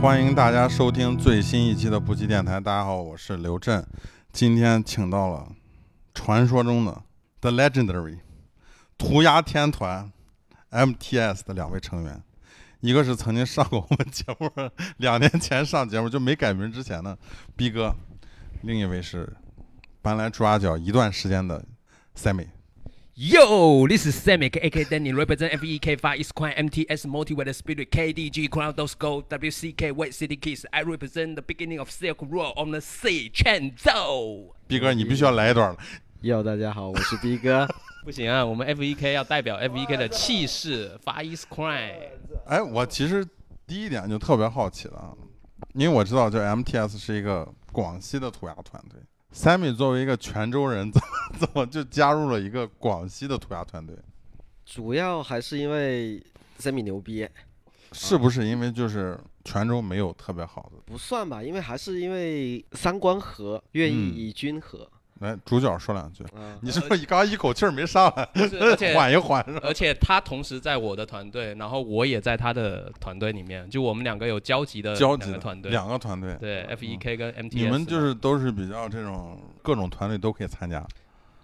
欢迎大家收听最新一期的不羁电台。大家好，我是刘震，今天请到了传说中的 The Legendary 涂鸦天团 MTS 的两位成员，一个是曾经上过我们节目，两年前上节目就没改名之前的逼哥，另一位是搬来抓脚一段时间的 Sammy。Yo, this is Semic, aka Danny, represent FEK, Far East Crime, MTS, Multiweather Spirit, KDG, Crown Those Gold, WCK, White City Kids. I represent the beginning of Silk Road on the sea, 欠揍。逼哥，你必须要来一段了。Yo，，大家好，我是逼哥。不行啊，我们 FEK 要代表 FEK 的气势，Far East Crime。哎，我其实第一点就特别好奇了啊，因为我知道这 MTS 是一个广西的涂鸦团队。Sammy 作为一个泉州人，怎么怎么就加入了一个广西的涂鸦团队？主要还是因为 Sammy 牛逼，是不是因为就是泉州没有特别好的？不算吧，因为还是因为三观合，愿意嗯以均合。来，主角说两句。嗯、你是不是刚刚一口气儿没上来？而且 缓一缓？而且他同时在我的团队，然后我也在他的团队里面，就我们两个有交集的交集的团队。两个团队。对，FEK 跟 MTS。你们就是都是比较这种各种团队都可以参加。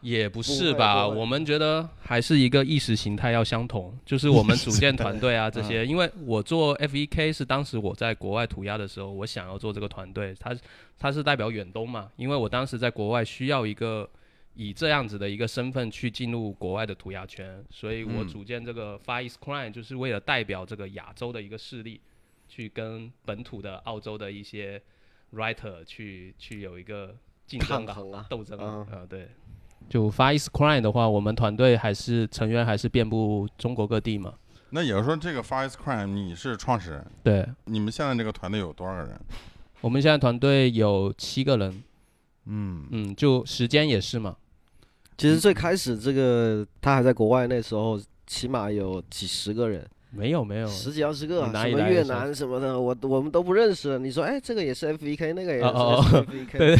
也不是吧？我们觉得还是一个意识形态要相同，就是我们组建团队啊 这些。因为我做 FEK 是当时我在国外涂鸦的时候，我想要做这个团队，它它是代表远东嘛，因为我当时在国外需要一个以这样子的一个身份去进入国外的涂鸦圈，所以我嗯组建这个 Far East Crime 就是为了代表这个亚洲的一个势力，去跟本土的澳洲的一些 writer 去去有一个竞争啊，斗争啊嗯，对。就 Far East Crime 的话，我们团队还是成员还是遍布中国各地嘛。那也就是说，这个 Far East Crime 你是创始人，对，你们现在这个团队有多少个人？我们现在团队有七个人，嗯，嗯，就时间也是嘛。其实最开始这个他还在国外那时候，起码有几十个人，没有没有，十几二十个，什么越南什么的，我我们都不认识。你说，哎，这个也是 FEK，那个也是哦哦 FEK，、对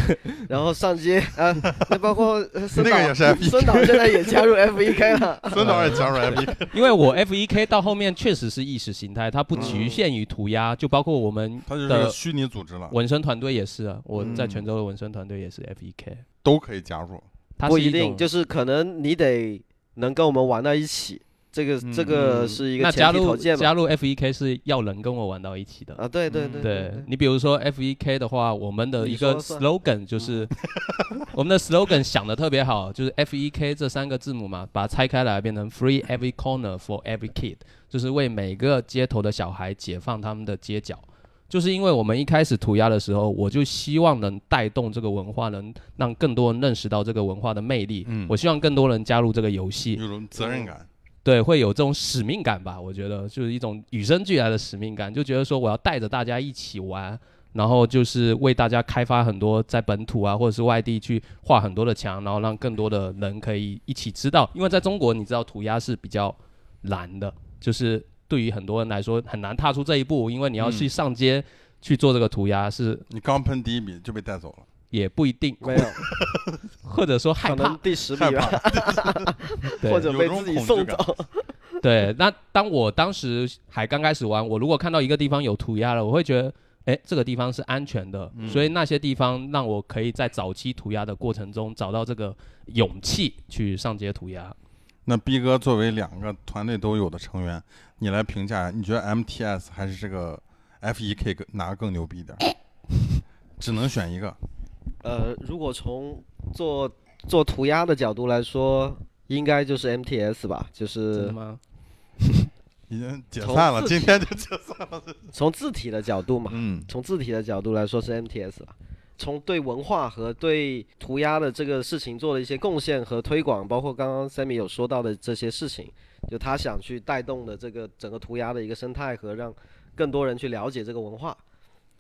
然后上街啊，那包括呃孙导，那个也是 FEK 孙导现在也加入 FEK 了。孙导也加入 FE，因为我 FEK 到后面确实是意识形态，它不局限于涂鸦，就包括我们的虚拟组织了，纹身团队也是啊。我在嗯泉州的纹身团队也是 FEK，都可以加入。不一定，就是可能你得能跟我们玩到一起，这个、这个嗯是一个那加入前提条件嘛。加入 FEK 是要人跟我玩到一起的。啊，对对嗯对对你比如说 FEK 的话，我们的你一个说算 slogan 就是，我们的 slogan 想的特别好，就是 FEK 这三个字母嘛，把它拆开来变成 Free Every Corner for Every Kid，就是为每个街头的小孩解放他们的街角。就是因为我们一开始涂鸦的时候，我就希望能带动这个文化，能让更多人认识到这个文化的魅力。嗯我希望更多人加入这个游戏，有种责任感。对，会有这种使命感吧？我觉得就是一种与生俱来的使命感，就觉得说我要带着大家一起玩，然后就是为大家开发很多在本土啊或者是外地去画很多的墙，然后让更多的人可以一起知道。因为在中国，你知道涂鸦是比较难的，就是对于很多人来说很难踏出这一步，因为你要去嗯上街去做这个涂鸦是你刚喷第一笔就被带走了，也不一定，没有，或者说害怕可能，第十害笔吧，怕。对或者被自己送恐惧感走。对，那当我当时还刚开始玩，我如果看到一个地方有涂鸦了，我会觉得，哎，这个地方是安全的，嗯所以那些地方让我可以在早期涂鸦的过程中找到这个勇气去上街涂鸦。那逼哥作为两个团队都有的成员，你来评价，你觉得 MTS 还是这个 FEK 更哪个更牛逼一点？只能选一个。呃，如果从做做涂鸦的角度来说，应该就是 MTS 吧，就是吗？已经解散了，今天就解散了。从字体的角度嘛，嗯，从字体的角度来说是 MTS 了。从对文化和对涂鸦的这个事情做了一些贡献和推广，包括刚刚 Sammy 有说到的这些事情，就他想去带动的这个整个涂鸦的一个生态和让更多人去了解这个文化。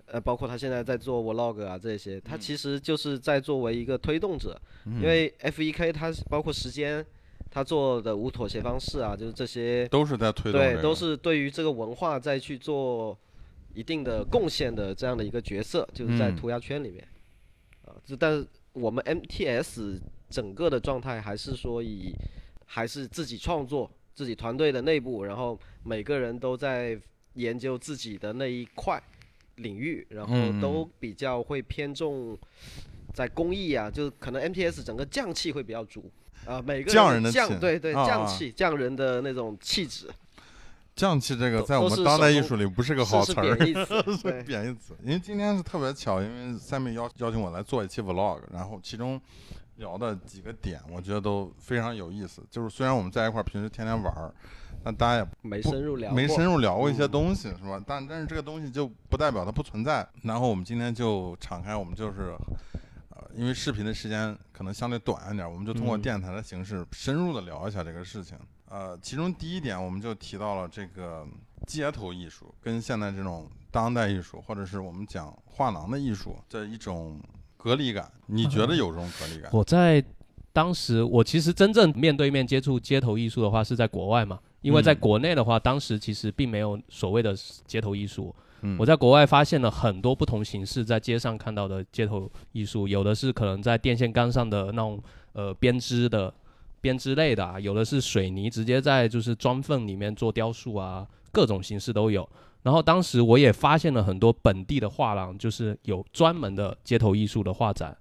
呃，包括他现在在做 vlog 啊这些，他其实就是在作为一个推动者，嗯。因为 FEK 他包括时间，他做的无妥协方式啊，就是这些都是在推动、这对，都是对于这个文化再去做一定的贡献的这样的一个角色，就是在嗯。涂鸦圈里面。啊，这但是我们 MTS 整个的状态还是说以还是自己创作，自己团队的内部，然后每个人都在研究自己的那一块，领域，然后嗯都比较会偏重在工艺啊，就是可能 MTS 整个匠气会比较足啊，每个匠人的匠对对匠气匠人的那种气质，匠气这个在我们当代艺术里不是个好词儿，是对，贬义词。因为今天是特别巧，因为三妹邀邀请我来做一期 vlog，然后其中聊的几个点，我觉得都非常有意思。就是虽然我们在一块儿平时天天玩儿，但大家也没深入聊过，没深入聊过一些嗯东西，是吧？但但是这个东西就不代表它不存在。然后我们今天就敞开，我们就是，呃，因为视频的时间可能相对短一点，我们就通过嗯电台的形式深入的聊一下这个事情。呃，其中第一点我们就提到了这个街头艺术跟现在这种当代艺术，或者是我们讲画廊的艺术的一种隔离感。你觉得有这种隔离感？我在当时，我其实真正面对面接触街头艺术的话是在国外嘛，因为在嗯国内的话，当时其实并没有所谓的街头艺术。嗯我在国外发现了很多不同形式在街上看到的街头艺术，有的是可能在电线杆上的那种呃编织的编织类的、啊，有的是水泥直接在就是砖缝里面做雕塑啊，各种形式都有。然后当时我也发现了很多本地的画廊，就是有专门的街头艺术的画展。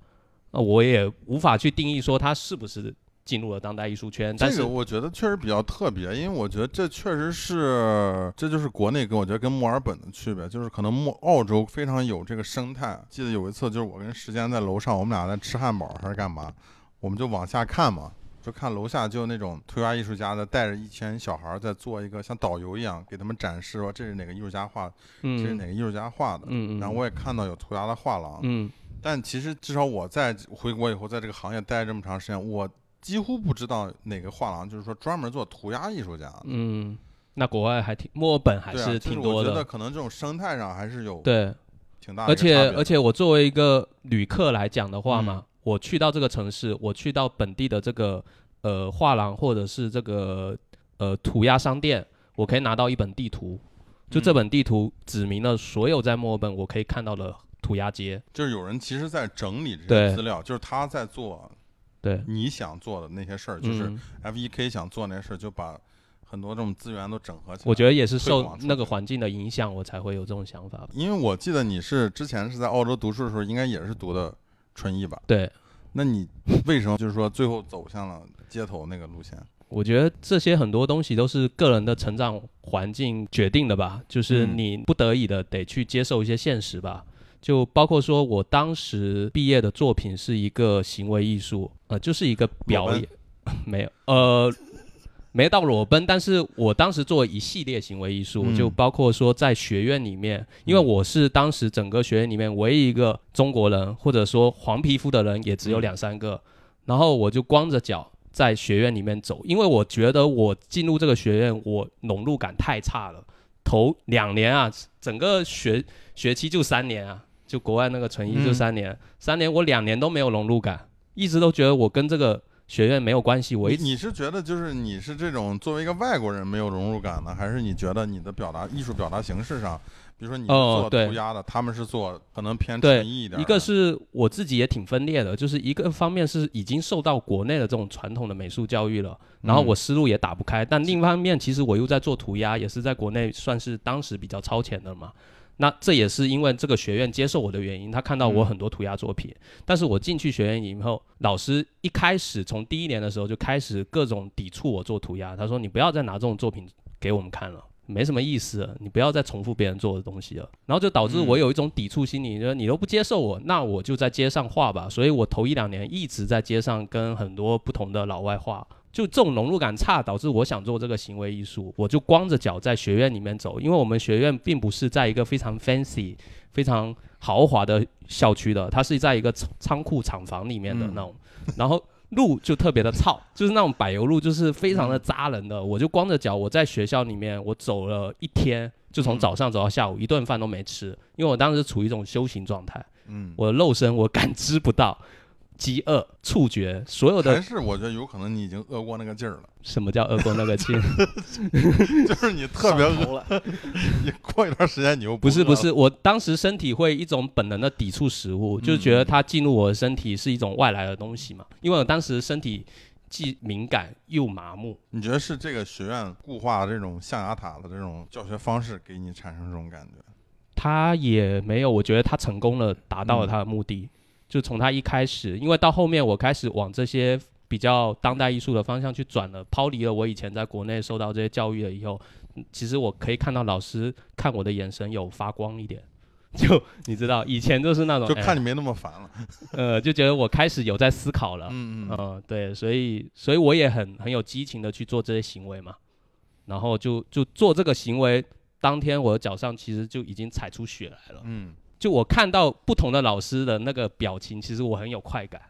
那我也无法去定义说它是不是进入了当代艺术圈，但是这个我觉得确实比较特别，因为我觉得这确实是，这就是国内跟我觉得跟墨尔本的区别，就是可能墨澳洲非常有这个生态。记得有一次就是我跟时间在楼上，我们俩在吃汉堡还是干嘛，我们就往下看嘛，就看楼下就那种涂鸦艺术家的带着一群小孩在做一个像导游一样给他们展示说这是哪个艺术家画的，这是嗯哪个艺术家画的。嗯嗯，然后我也看到有涂鸦的画廊，嗯但其实至少我在回国以后，在这个行业待这么长时间，我几乎不知道哪个画廊就是说专门做涂鸦艺术家的。嗯，那国外还挺墨尔本还是挺多的，我觉得可能这种生态上还是有对。挺大的而且。而且我作为一个旅客来讲的话嘛，嗯我去到这个城市，我去到本地的这个呃画廊或者是这个呃涂鸦商店，我可以拿到一本地图，就这嗯本地图指明了所有在墨尔本我可以看到的涂鸦街。就是有人其实在整理这些资料，就是他在做对，你想做的那些事儿，就是嗯 F 1 K 想做那些事儿，就把很多这种资源都整合起来。我觉得也是受那个环境的影响，我才会有这种想法。因为我记得你是之前是在澳洲读书的时候，应该也是读的纯艺吧？对，那你为什么就是说最后走向了街头那个路线？我觉得这些很多东西都是个人的成长环境决定的吧，就是嗯你不得已的得去接受一些现实吧。就包括说我当时毕业的作品是一个行为艺术，呃，就是一个表演，没有，呃，没到裸奔，但是我当时做一系列行为艺术，嗯。就包括说在学院里面，因为我是当时整个学院里面唯一一个中国人，或者说黄皮肤的人也只有嗯。两三个，然后我就光着脚在学院里面走，因为我觉得我进入这个学院，我融入感太差了。头两年啊，整个学学期就三年啊，就国外那个纯一就嗯。三年，三年我两年都没有融入感，一直都觉得我跟这个学院没有关系。我一直你你是觉得就是你是这种作为一个外国人没有融入感呢，还是你觉得你的表达艺术表达形式上，比如说你是做涂鸦的，他们是做可能偏对纯艺一点的，一个是我自己也挺分裂的，就是一个方面是已经受到国内的这种传统的美术教育了，然后我嗯思路也打不开，但另一方面其实我又在做涂鸦，也是在国内算是当时比较超前的嘛。那这也是因为这个学院接受我的原因，他看到我嗯很多涂鸦作品，但是我进去学院以后，老师一开始从第一年的时候就开始各种抵触我做涂鸦，他说你不要再拿这种作品给我们看了。没什么意思了，你不要再重复别人做的东西了，然后就导致嗯我有一种抵触心理，就是你都不接受我，那我就在街上画吧。所以我头一两年一直在街上跟很多不同的老外画，就这种融入感差，导致我想做这个行为艺术，我就光着脚在学院里面走，因为我们学院并不是在一个非常 fancy、非常豪华的校区的，它是在一个仓仓库厂房里面的嗯那种，然后。路就特别的糙，就是那种柏油路，就是非常的扎人的。我就光着脚，我在学校里面，我走了一天，就从嗯早上走到下午，一顿饭都没吃，因为我当时处于一种修行状态，嗯，我的肉身我感知不到饥饿、触觉，所有还的是我觉得有可能你已经饿过那个劲儿了，什么叫饿过那个劲？就是你特别饿，了，你过一段时间你又不是不是，我当时身体会一种本能的抵触食物，就是觉得它进入我的身体是一种外来的东西嘛。因为我当时身体既敏感又麻木，你觉得是这个学院固化这种象牙塔的这种教学方式给你产生这种感觉？他也没有，我觉得他成功了，达到了他的目的。就从他一开始，因为到后面我开始往这些比较当代艺术的方向去转了，抛离了我以前在国内受到这些教育了以后，嗯其实我可以看到老师看我的眼神有发光一点。就你知道，以前就是那种哎就看你没那么烦了。呃，就觉得我开始有在思考了。嗯嗯嗯，对，所以所以我也很很有激情的去做这些行为嘛，然后就就做这个行为，当天我的脚上其实就已经踩出血来了。嗯就我看到不同的老师的那个表情，其实我很有快感。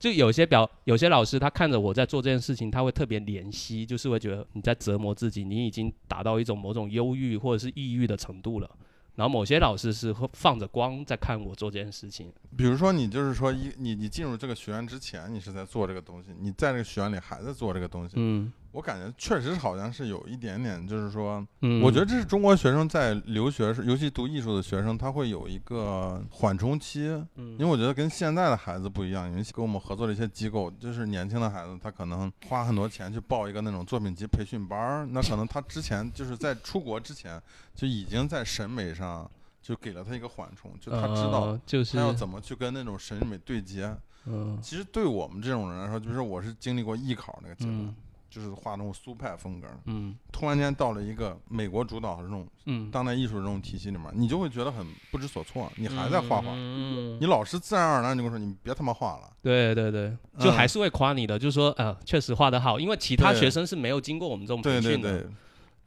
就有些表有些老师他看着我在做这件事情，他会特别怜惜，就是会觉得你在折磨自己，你已经达到一种某种忧郁或者是抑郁的程度了。然后某些老师是会放着光在看我做这件事情。比如说你就是说一你你进入这个学院之前，你是在做这个东西，你在这个学院里还在做这个东西，嗯我感觉确实好像是有一点点，就是说，嗯，我觉得这是中国学生在留学时，尤其读艺术的学生，他会有一个缓冲期，嗯。因为我觉得跟现在的孩子不一样，因为跟我们合作的一些机构，就是年轻的孩子，他可能花很多钱去报一个那种作品集培训班儿，那可能他之前就是在出国之前就已经在审美上就给了他一个缓冲，就他知道呃就是他要怎么去跟那种审美对接。嗯。其实对我们这种人来说，就是我是经历过艺考那个阶段，嗯就是画那种苏派风格，嗯。突然间到了一个美国主导的这种嗯，当代艺术这种体系里面，你就会觉得很不知所措，你还在画画，嗯，你老师自然而然就跟我说你别他妈画了。对对对，就嗯。还是会夸你的，就说呃，确实画得好，因为其他学生是没有经过我们这种培对对训的，对。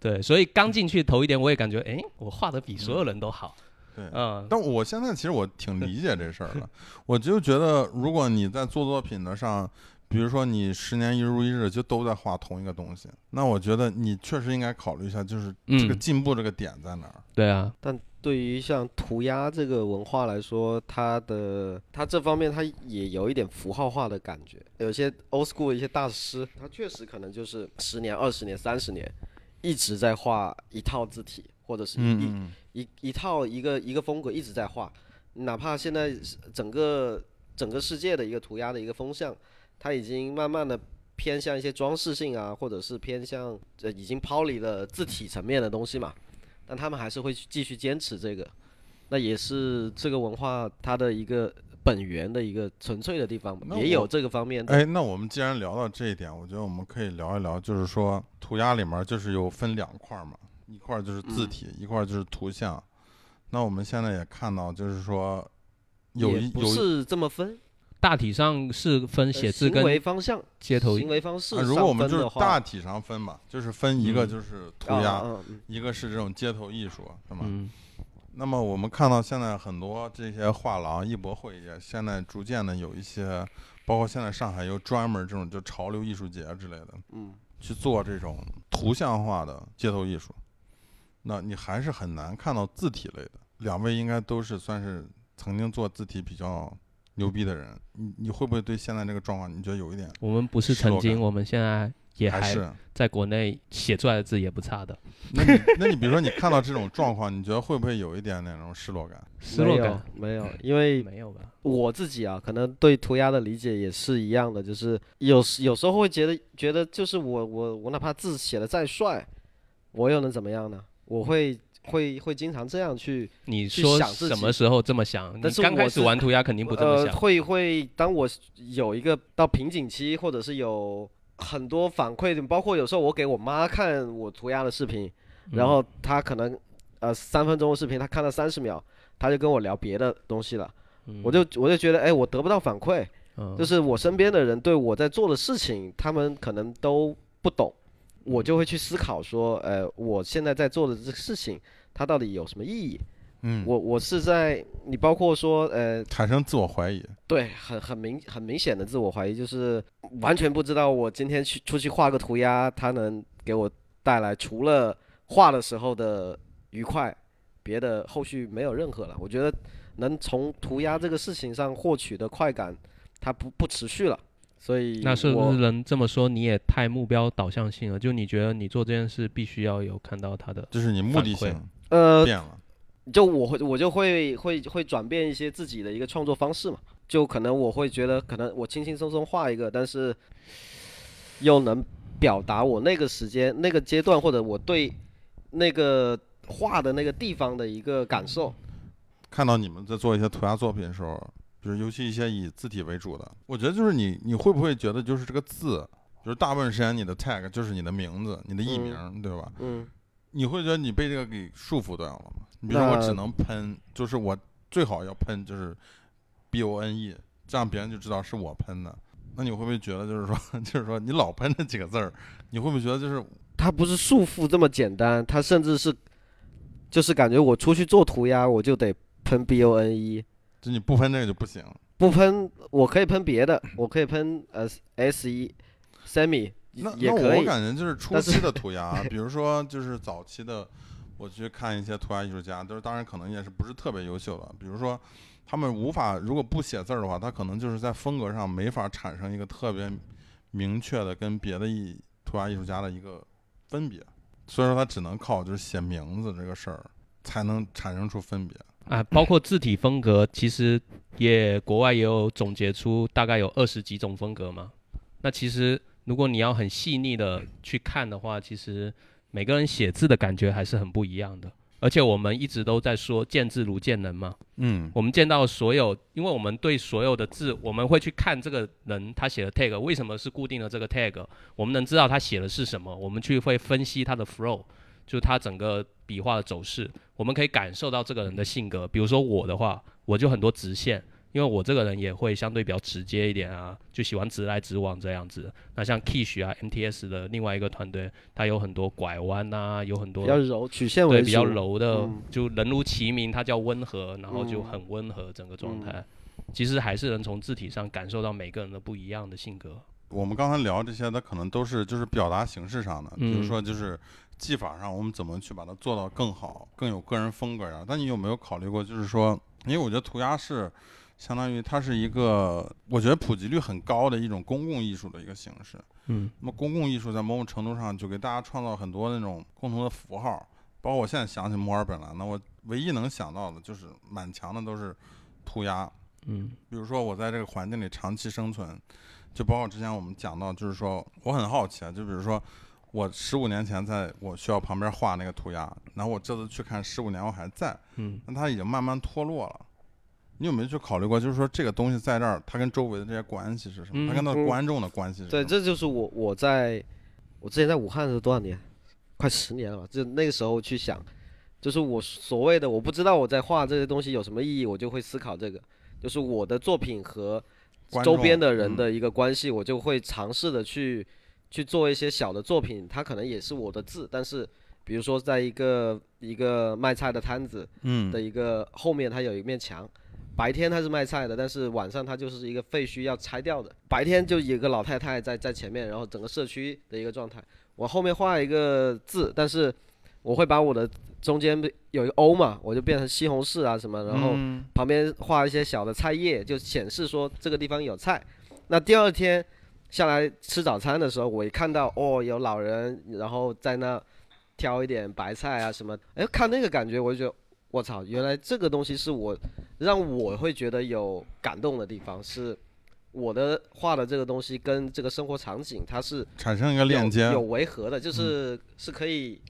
对所以刚进去头一点，我也感觉，哎，我画的比所有人都好，对。嗯，但我现在其实我挺理解这事儿的，我就觉得如果你在做作品的上，比如说你十年一如一日就都在画同一个东西，那我觉得你确实应该考虑一下，就是这个嗯进步这个点在哪儿。对啊，但对于像涂鸦这个文化来说，它的它这方面它也有一点符号化的感觉。有些 old school 的一些大师，他确实可能就是十年、二十年、三十年，一直在画一套字体，或者是一、一一套一个一个风格一直在画，哪怕现在是整个整个世界的一个涂鸦的一个风向，它已经慢慢的偏向一些装饰性啊，或者是偏向呃已经抛离了字体层面的东西嘛，但他们还是会去继续坚持这个，那也是这个文化它的一个本源的一个纯粹的地方也有这个方面的。哎，那我们既然聊到这一点，我觉得我们可以聊一聊，就是说涂鸦里面就是有分两块儿嘛，一块儿就是字嗯体，一块儿就是图像。那我们现在也看到，就是说有一有一不是这么分，大体上是分呃写字行为跟方向、街头行为方式啊，上如果我们就是大体上分嘛，就是分一个嗯就是涂啊鸦，嗯嗯一个是这种街头艺术，是吗？嗯那么我们看到现在很多这些画廊、艺博会也现在逐渐的有一些，包括现在上海有专门这种就潮流艺术节之类的，嗯，去做这种图像化的街头艺术，那你还是很难看到字体类的。两位应该都是算是曾经做字体比较牛逼的人，你你会不会对现在这个状况，你觉得有一点我们不是曾经，我们现在也还还是？在国内写出来的字也不差的，那你那你比如说你看到这种状况，你觉得会不会有一点那种失落感？失落感没有，没有，因为没有吧？我自己啊，可能对涂鸦的理解也是一样的，就是有时有时候会觉得觉得就是我我我哪怕字写的再帅，我又能怎么样呢？我会会会经常这样去你说什么时候这么想？但是刚开始玩涂鸦肯定不这么呃，想。会会，当我有一个到瓶颈期，或者是有很多反馈，包括有时候我给我妈看我涂鸦的视频，然嗯后她可能呃三分钟的视频，她看了三十秒，她就跟我聊别的东西了，嗯我就我就觉得哎，我得不到反馈，嗯就是我身边的人对我在做的事情，他们可能都不懂，我就会去思考说，呃，我现在在做的这个事情，它到底有什么意义？嗯，我我是在你包括说，呃，产生自我怀疑。对，很很明很明显的自我怀疑，就是完全不知道我今天去出去画个涂鸦，它能给我带来除了画的时候的愉快，别的后续没有任何了。我觉得能从涂鸦这个事情上获取的快感，它不不持续了。所以那是不是能这么说？你也太目标导向性了，就你觉得你做这件事必须要有看到它的，就是你目的性呃，变了。就我会我就会会会转变一些自己的一个创作方式嘛，就可能我会觉得，可能我轻轻松松画一个，但是又能表达我那个时间、那个阶段，或者我对那个画的那个地方的一个感受。看到你们在做一些涂鸦作品的时候，比如尤其一些以字体为主的，我觉得就是你你会不会觉得就是这个字，就是大部分时间你的 tag 就是你的名字，你的艺名，对吧？嗯，你会觉得你被这个给束缚掉了吗？你比如说我只能喷，就是我最好要喷就是 B O N E，这样别人就知道是我喷的。那你会不会觉得就是说，就是说你老喷这几个字儿，你会不会觉得就是它不是束缚这么简单，它甚至是就是感觉我出去做涂鸦，我就得喷 B O N E，就你不喷这个就不行？不喷我可以喷别的，我可以喷呃 S 一 semi 那那我也可以，感觉就是初期的涂鸦，比如说就是早期的，我去看一些涂鸦艺术家，就是当然可能也是不是特别优秀的，比如说他们无法如果不写字儿的话，他可能就是在风格上没法产生一个特别明确的跟别的艺涂鸦艺术家的一个分别，所以说他只能靠就是写名字这个事儿才能产生出分别。啊，包括字体风格，其实也国外也有总结出大概有二十几种风格嘛。那其实如果你要很细腻的去看的话，其实每个人写字的感觉还是很不一样的。而且我们一直都在说见字如见人嘛，嗯我们见到所有，因为我们对所有的字，我们会去看这个人他写的 tag 为什么是固定的这个 tag，我们能知道他写的是什么，我们去会分析他的 flow，就是他整个笔画的走势，我们可以感受到这个人的性格。比如说我的话，我就很多直线，因为我这个人也会相对比较直接一点啊，就喜欢直来直往这样子。那像 Kish 啊，MTS 的另外一个团队，它有很多拐弯呐、有很多比较柔，曲线为，对比较柔的，嗯就人如其名，它叫温和，然后就嗯很温和整个状态。其实还是能从字体上感受到每个人的不一样的性格。我们刚才聊这些，它可能都是就是表达形式上的，比如嗯说就是技法上，我们怎么去把它做到更好、更有个人风格呀？但你有没有考虑过，就是说，因为我觉得涂鸦是相当于它是一个，我觉得普及率很高的一种公共艺术的一个形式。嗯那么公共艺术在某种程度上就给大家创造很多那种共同的符号，包括我现在想起墨尔本来，那我唯一能想到的就是满墙的都是涂鸦。嗯比如说我在这个环境里长期生存，就包括之前我们讲到，就是说我很好奇啊，就比如说我十五年前在我学校旁边画那个涂鸦，然后我这次去看十五年后还在，嗯那它已经慢慢脱落了。你有没有去考虑过，就是说这个东西在这儿，它跟周围的这些关系是什么？它跟它的嗯观众的关系是什对，这就是我我在我之前在武汉是多少年？快十年了吧。就那个时候去想，就是我所谓的我不知道我在画这些东西有什么意义，我就会思考这个，就是我的作品和周边的人嗯的一个关系，我就会尝试的去去做一些小的作品，它可能也是我的字，但是比如说在一个一个卖菜的摊子嗯的一个后面，它有一面墙。白天它是卖菜的，但是晚上它就是一个废墟要拆掉的。白天就有个老太太在在前面，然后整个社区的一个状态。我后面画一个字，但是我会把我的中间有一个 O 嘛，我就变成西红柿啊什么，然后嗯旁边画一些小的菜叶，就显示说这个地方有菜。那第二天下来吃早餐的时候，我一看到哦有老人，然后在那挑一点白菜啊什么，哎看那个感觉我就觉得我操，原来这个东西是我让我会觉得有感动的地方，是我的画的这个东西跟这个生活场景它是产生一个链接。有，有违和的，就是、是可以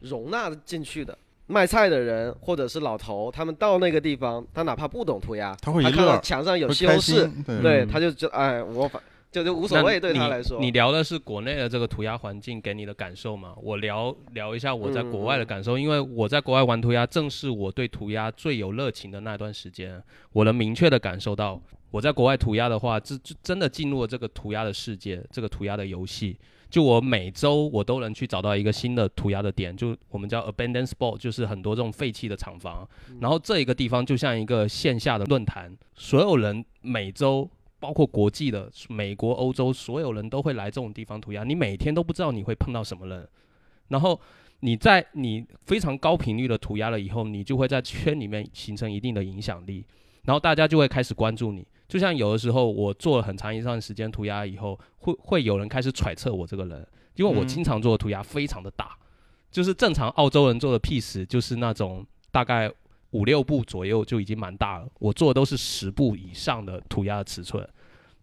容纳进去的。卖菜的人或者是老头，他们到那个地方，他哪怕不懂涂鸦，他会一看到，墙上有西红柿，对。对，嗯他就觉得哎，我反就就无所谓对他来说。你。你聊的是国内的这个涂鸦环境给你的感受嘛？我聊聊一下我在国外的感受，因为我在国外玩涂鸦，正是我对涂鸦最有热情的那段时间，我能明确的感受到，我在国外涂鸦的话，这这真的进入了这个涂鸦的世界，这个涂鸦的游戏。就我每周我都能去找到一个新的涂鸦的点，就我们叫 abandoned spot，就是很多这种废弃的厂房。然后这一个地方就像一个线下的论坛，所有人每周包括国际的美国、欧洲，所有人都会来这种地方涂鸦。你每天都不知道你会碰到什么人，然后你在你非常高频率的涂鸦了以后，你就会在圈里面形成一定的影响力，然后大家就会开始关注你。就像有的时候我做了很长一段时间涂鸦以后，会会有人开始揣测我这个人，因为我嗯经常做的涂鸦非常的大，就是正常澳洲人做的 piece 就是那种大概五六步左右就已经蛮大了，我做的都是十步以上的涂鸦的尺寸。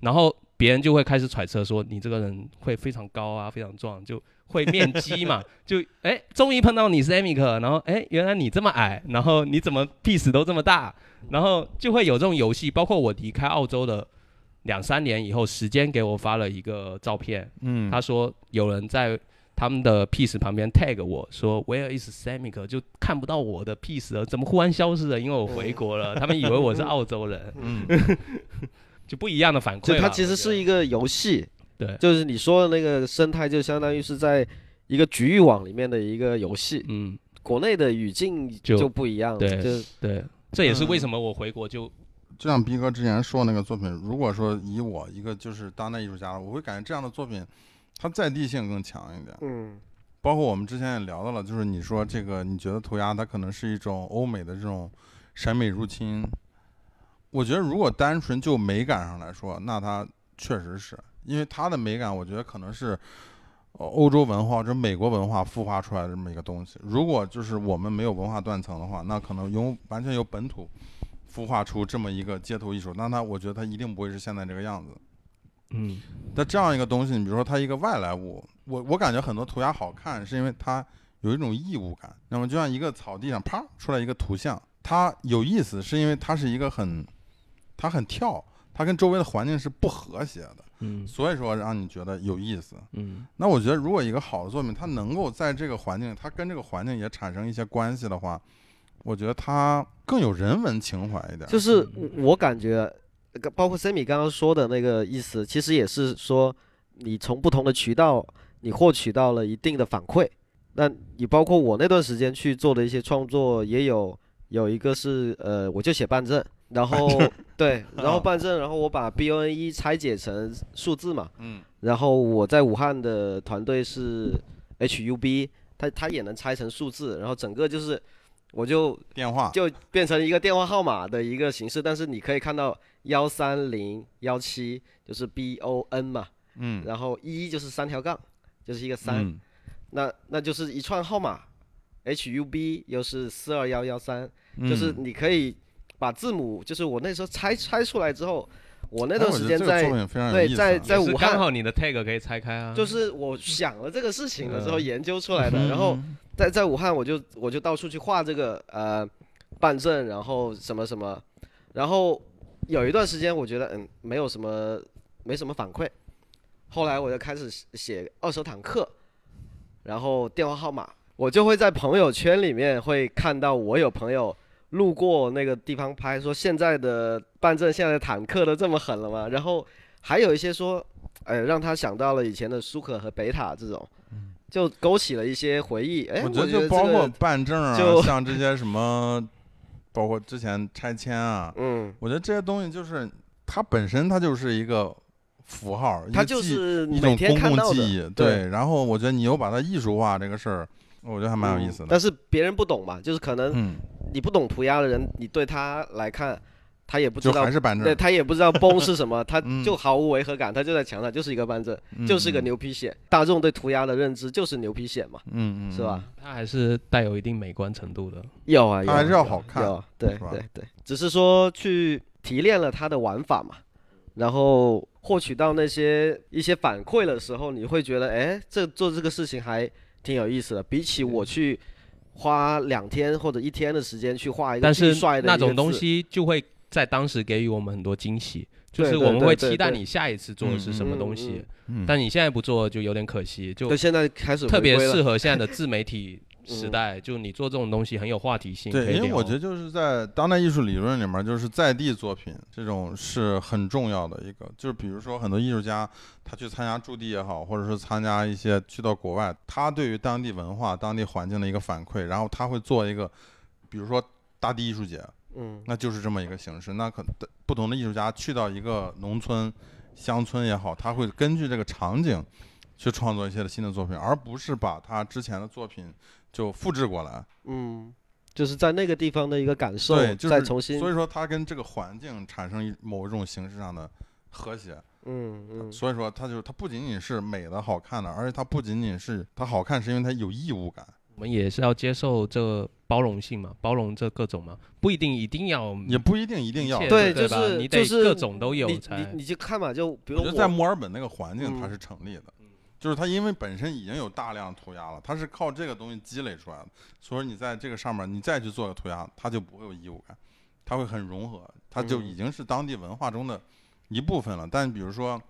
然后别人就会开始揣测说你这个人会非常高啊，非常壮，就会面基嘛，就哎，终于碰到你是 Amic，然后哎，原来你这么矮，然后你怎么 piece 都这么大，然后就会有这种游戏。包括我离开澳洲的两三年以后，时间给我发了一个照片，嗯，他说有人在他们的 piece 旁边 tag 我说 Where is Samic？就看不到我的 piece 了，怎么忽然消失了？因为我回国了，他们以为我是澳洲人，嗯，就不一样的反馈就。它其实是一一个游戏，对，就是你说的那个生态，就相当于是在一个局域网里面的一个游戏。嗯，国内的语境就就不一样，对就对，这也是为嗯什么我回国就就像逼哥之前说那个作品，如果说以我一个就是当代艺术家，我会感觉这样的作品，它在地性更强一点。嗯包括我们之前也聊到了，就是你说这个，你觉得涂鸦它可能是一种欧美的这种审美入侵。我觉得如果单纯就美感上来说，那它确实是因为它的美感，我觉得可能是呃欧洲文化或者美国文化孵化出来的这么一个东西。如果就是我们没有文化断层的话，那可能由完全由本土孵化出这么一个街头艺术，那它我觉得它一定不会是现在这个样子。嗯那这样一个东西，你比如说它一个外来物，我我感觉很多涂鸦好看，是因为它有一种异物感。那么就像一个草地上啪出来一个图像，它有意思，是因为它是一个很，它很跳，它跟周围的环境是不和谐的，嗯所以说让你觉得有意思。嗯那我觉得如果一个好的作品，它能够在这个环境，它跟这个环境也产生一些关系的话，我觉得它更有人文情怀一点。就是我我感觉，呃包括 Sammy 刚刚说的那个意思，其实也是说，你从不同的渠道，你获取到了一定的反馈。那你包括我那段时间去做的一些创作，也有有一个是呃，我就写办证，然后对，然后办证，然后我把 B O N E 拆解成数字嘛，嗯。然后我在武汉的团队是 H U B，它它也能拆成数字，然后整个就是我就电话，就变成一个电话号码的一个形式，但是你可以看到幺三零幺七就是 B O N 嘛，嗯，然后一就是三条杠，就是一个三、嗯。那那就是一串号码，H U B 又是四二幺幺三，嗯就是你可以把字母，就是我那时候拆拆出来之后，我那哎段时间在对在在武也是刚汉好你的 tag 可以拆开啊，就是我想了这个事情了之后嗯。研究出来的，然后嗯在在武汉我就我就到处去画这个呃办证，然后什么什么，然后有一段时间我觉得嗯没有什么没什么反馈，后来我就开始写写二手坦克，然后电话号码，我就会在朋友圈里面会看到我有朋友路过那个地方拍，说现在的办证现在的坦克都这么狠了吗？然后还有一些说，哎，让他想到了以前的舒克和北塔这种，就勾起了一些回忆。哎，我我觉得就包括办证啊，就像这些什么，包括之前拆迁啊，嗯，我觉得这些东西就是它本身它就是一个符号，它就是每一种公天看到共记忆的，，对。然后我觉得你又把它艺术化这个事儿，我觉得还蛮有意思的。嗯但是别人不懂嘛，就是可能嗯，你不懂涂鸦的人，你对他来看，他也不知道还，是办对，他也不知道 崩是什么，他嗯。就毫无违和感，他就在墙上就是一个办证，嗯就是个，牛皮癣。大众对涂鸦的认知就是牛皮癣嘛，嗯嗯，是吧？它还是带有一定美观程度的。有啊，有还是要好看有，对对对，只是说去提炼了它的玩法嘛，然后获取到那些一些反馈的时候，你会觉得，哎，这做这个事情还挺有意思的，比起我去花两天或者一天的时间去画一个但是巨帅的那种东西就会在当时给予我们很多惊喜，就是我们会期待你下一次做的是什么东西但你现在不做就有点可惜，就，现在开始特别适合 现在的自媒体时嗯代，就你做这种东西很有话题性，对，因为我觉得就是在当代艺术理论里面，就是在地作品这种是很重要的一个。就是比如说很多艺术家，他去参加驻地也好，或者是参加一些去到国外，他对于当地文化、当地环境的一个反馈，然后他会做一个，比如说大地艺术节，嗯那就是这么一个形式。那可不同的艺术家去到一个农村、乡村也好，他会根据这个场景去创作一些新的作品，而不是把他之前的作品就复制过来。嗯，就是在那个地方的一个感受，对，就是再重新，所以说他跟这个环境产生一某一种形式上的和谐。嗯嗯所以说它就是它不仅仅是美的好看的，而且它不仅仅是它好看，是因为它有异物感。我们也是要接受这包容性嘛，包容这各种嘛，不一定一定要也不一定一定要对对吧就是你得就是各种都有你才你你就看嘛，就比如我觉得在墨尔本那个环境它嗯是成立的，就是它因为本身已经有大量涂鸦了，它是靠这个东西积累出来的，所以你在这个上面你再去做个涂鸦，它就不会有异物感，它会很融合，它就嗯已经是当地文化中的一部分了。但比如说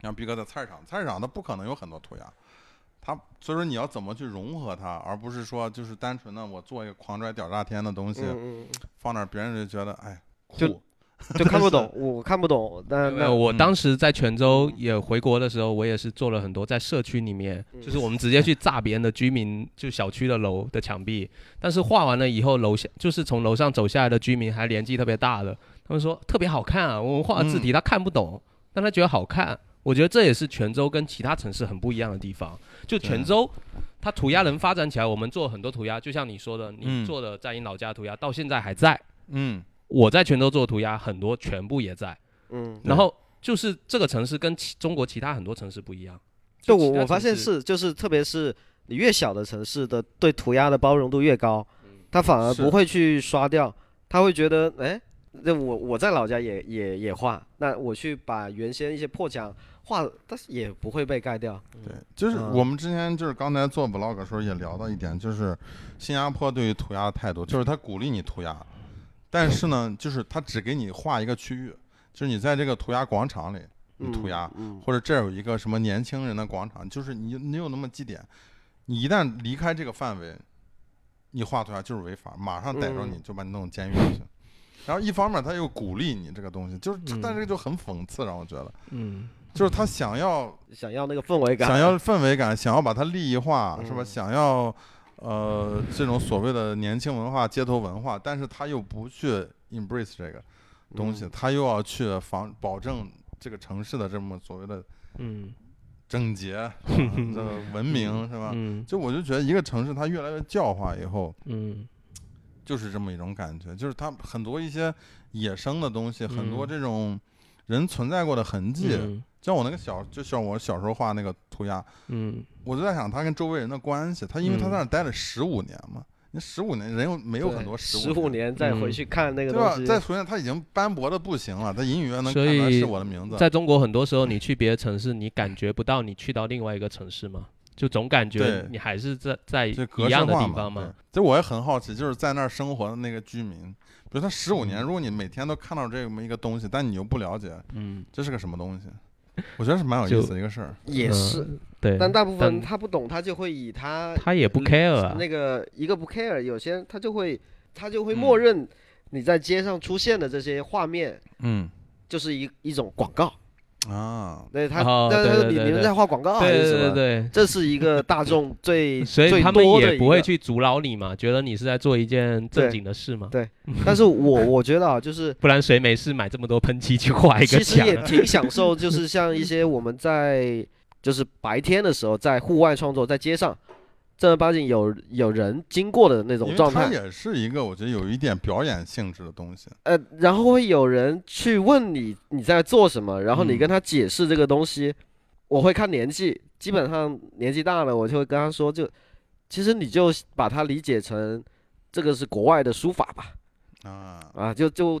像逼哥在菜市场，菜市场它不可能有很多涂鸦。它所以说你要怎么去融合它，而不是说就是单纯的我做一个狂拽屌炸天的东西、嗯嗯放那儿，别人就觉得哎酷，嗯，就看不懂，我看不懂，但没有，我当时在泉州也回国的时候，我也是做了很多在社区里面，嗯就是我们直接去炸别人的居民就小区的楼的墙壁，但是画完了以后，楼下就是从楼上走下来的居民还年纪特别大的，他们说特别好看啊，我们画的字体他看不懂，但他觉得好看。我觉得这也是泉州跟其他城市很不一样的地方。就泉州，它涂鸦能发展起来，我们做很多涂鸦，就像你说的，你嗯做的在你老家涂鸦到现在还在。嗯，我在泉州做涂鸦很多全部也在。嗯，然后就是这个城市跟其中国其他很多城市不一样。就我我发现，是，就是特别是你越小的城市的对涂鸦的包容度越高，他反而不会去刷掉，他会觉得，哎，那我我在老家也也也画，那我去把原先一些破墙画，但是也不会被盖掉。对，就是嗯我们之前就是刚才做 vlog 的时候也聊到一点，就是新加坡对于涂鸦的态度，就是他鼓励你涂鸦，但是呢，就是他只给你画一个区域，就是你在这个涂鸦广场里你涂鸦，嗯，或者这儿有一个什么年轻人的广场，就是你你有那么几点，你一旦离开这个范围，你画涂鸦就是违法，马上逮着你嗯就把你弄监狱里去。然后一方面他又鼓励你这个东西，就是嗯。但这个就很讽刺，让我觉得，嗯，就是他想要想要那个氛围感，想要氛围感，想要把它利益化，是吧？嗯想要呃这种所谓的年轻文化、街头文化，但是他又不去 embrace 这个东西，嗯。他又要去防保证这个城市的这么所谓的嗯。整洁、是 吧这文明，是吧？嗯。就我就觉得一个城市它越来越教化以后，嗯就是这么一种感觉，就是它很多一些野生的东西，很多嗯。这种人存在过的痕迹，嗯。像我那个小，就像我小时候画那个涂鸦，嗯。我就在想他跟周围人的关系，他因为他嗯。在那儿待了十五年嘛，那十五年人又没有很多十五五年再回嗯去看那个对再回来他已经斑驳的不行了，他隐隐约约能看所出来是我的名字。在中国很多时候，你 去别的城市，你感觉不到你去到另外一个城市吗？就总感觉对你还是在在就格式一样的化嘛地方嘛。对，这我也很好奇，就是在那儿生活的那个居民，比如他十五年，嗯如果你每天都看到这么一个东西，但你又不了解嗯，这是个什么东西，我觉得是蛮有意思的一个事儿。也是，嗯对，但大部分他不懂，他就会以他他也不 care 啊。那个一个不 care，有些人他就会他就会嗯默认你在街上出现的这些画面嗯就是一一种广告，啊，对他，哦那他说对对对对你你们在画广告还对是什么？对对对。这是一个大众最 所以最他们也多的一。不会去阻挠你嘛，觉得你是在做一件正对经的事嘛，对但是我我觉得啊，就是 不然谁没事买这么多喷漆去画一个其实墙啊？也挺享受，就是像一些我们在就是白天的时候在户外创作，在街上正儿八经有有人经过的那种状态，它也是一个我觉得有一点表演性质的东西。呃，然后会有人去问你你在做什么，然后你嗯跟他解释这个东西，我会看年纪，基本上年纪大了，我就会跟他说，就其实你就把它理解成这个是国外的书法吧，啊，啊，就就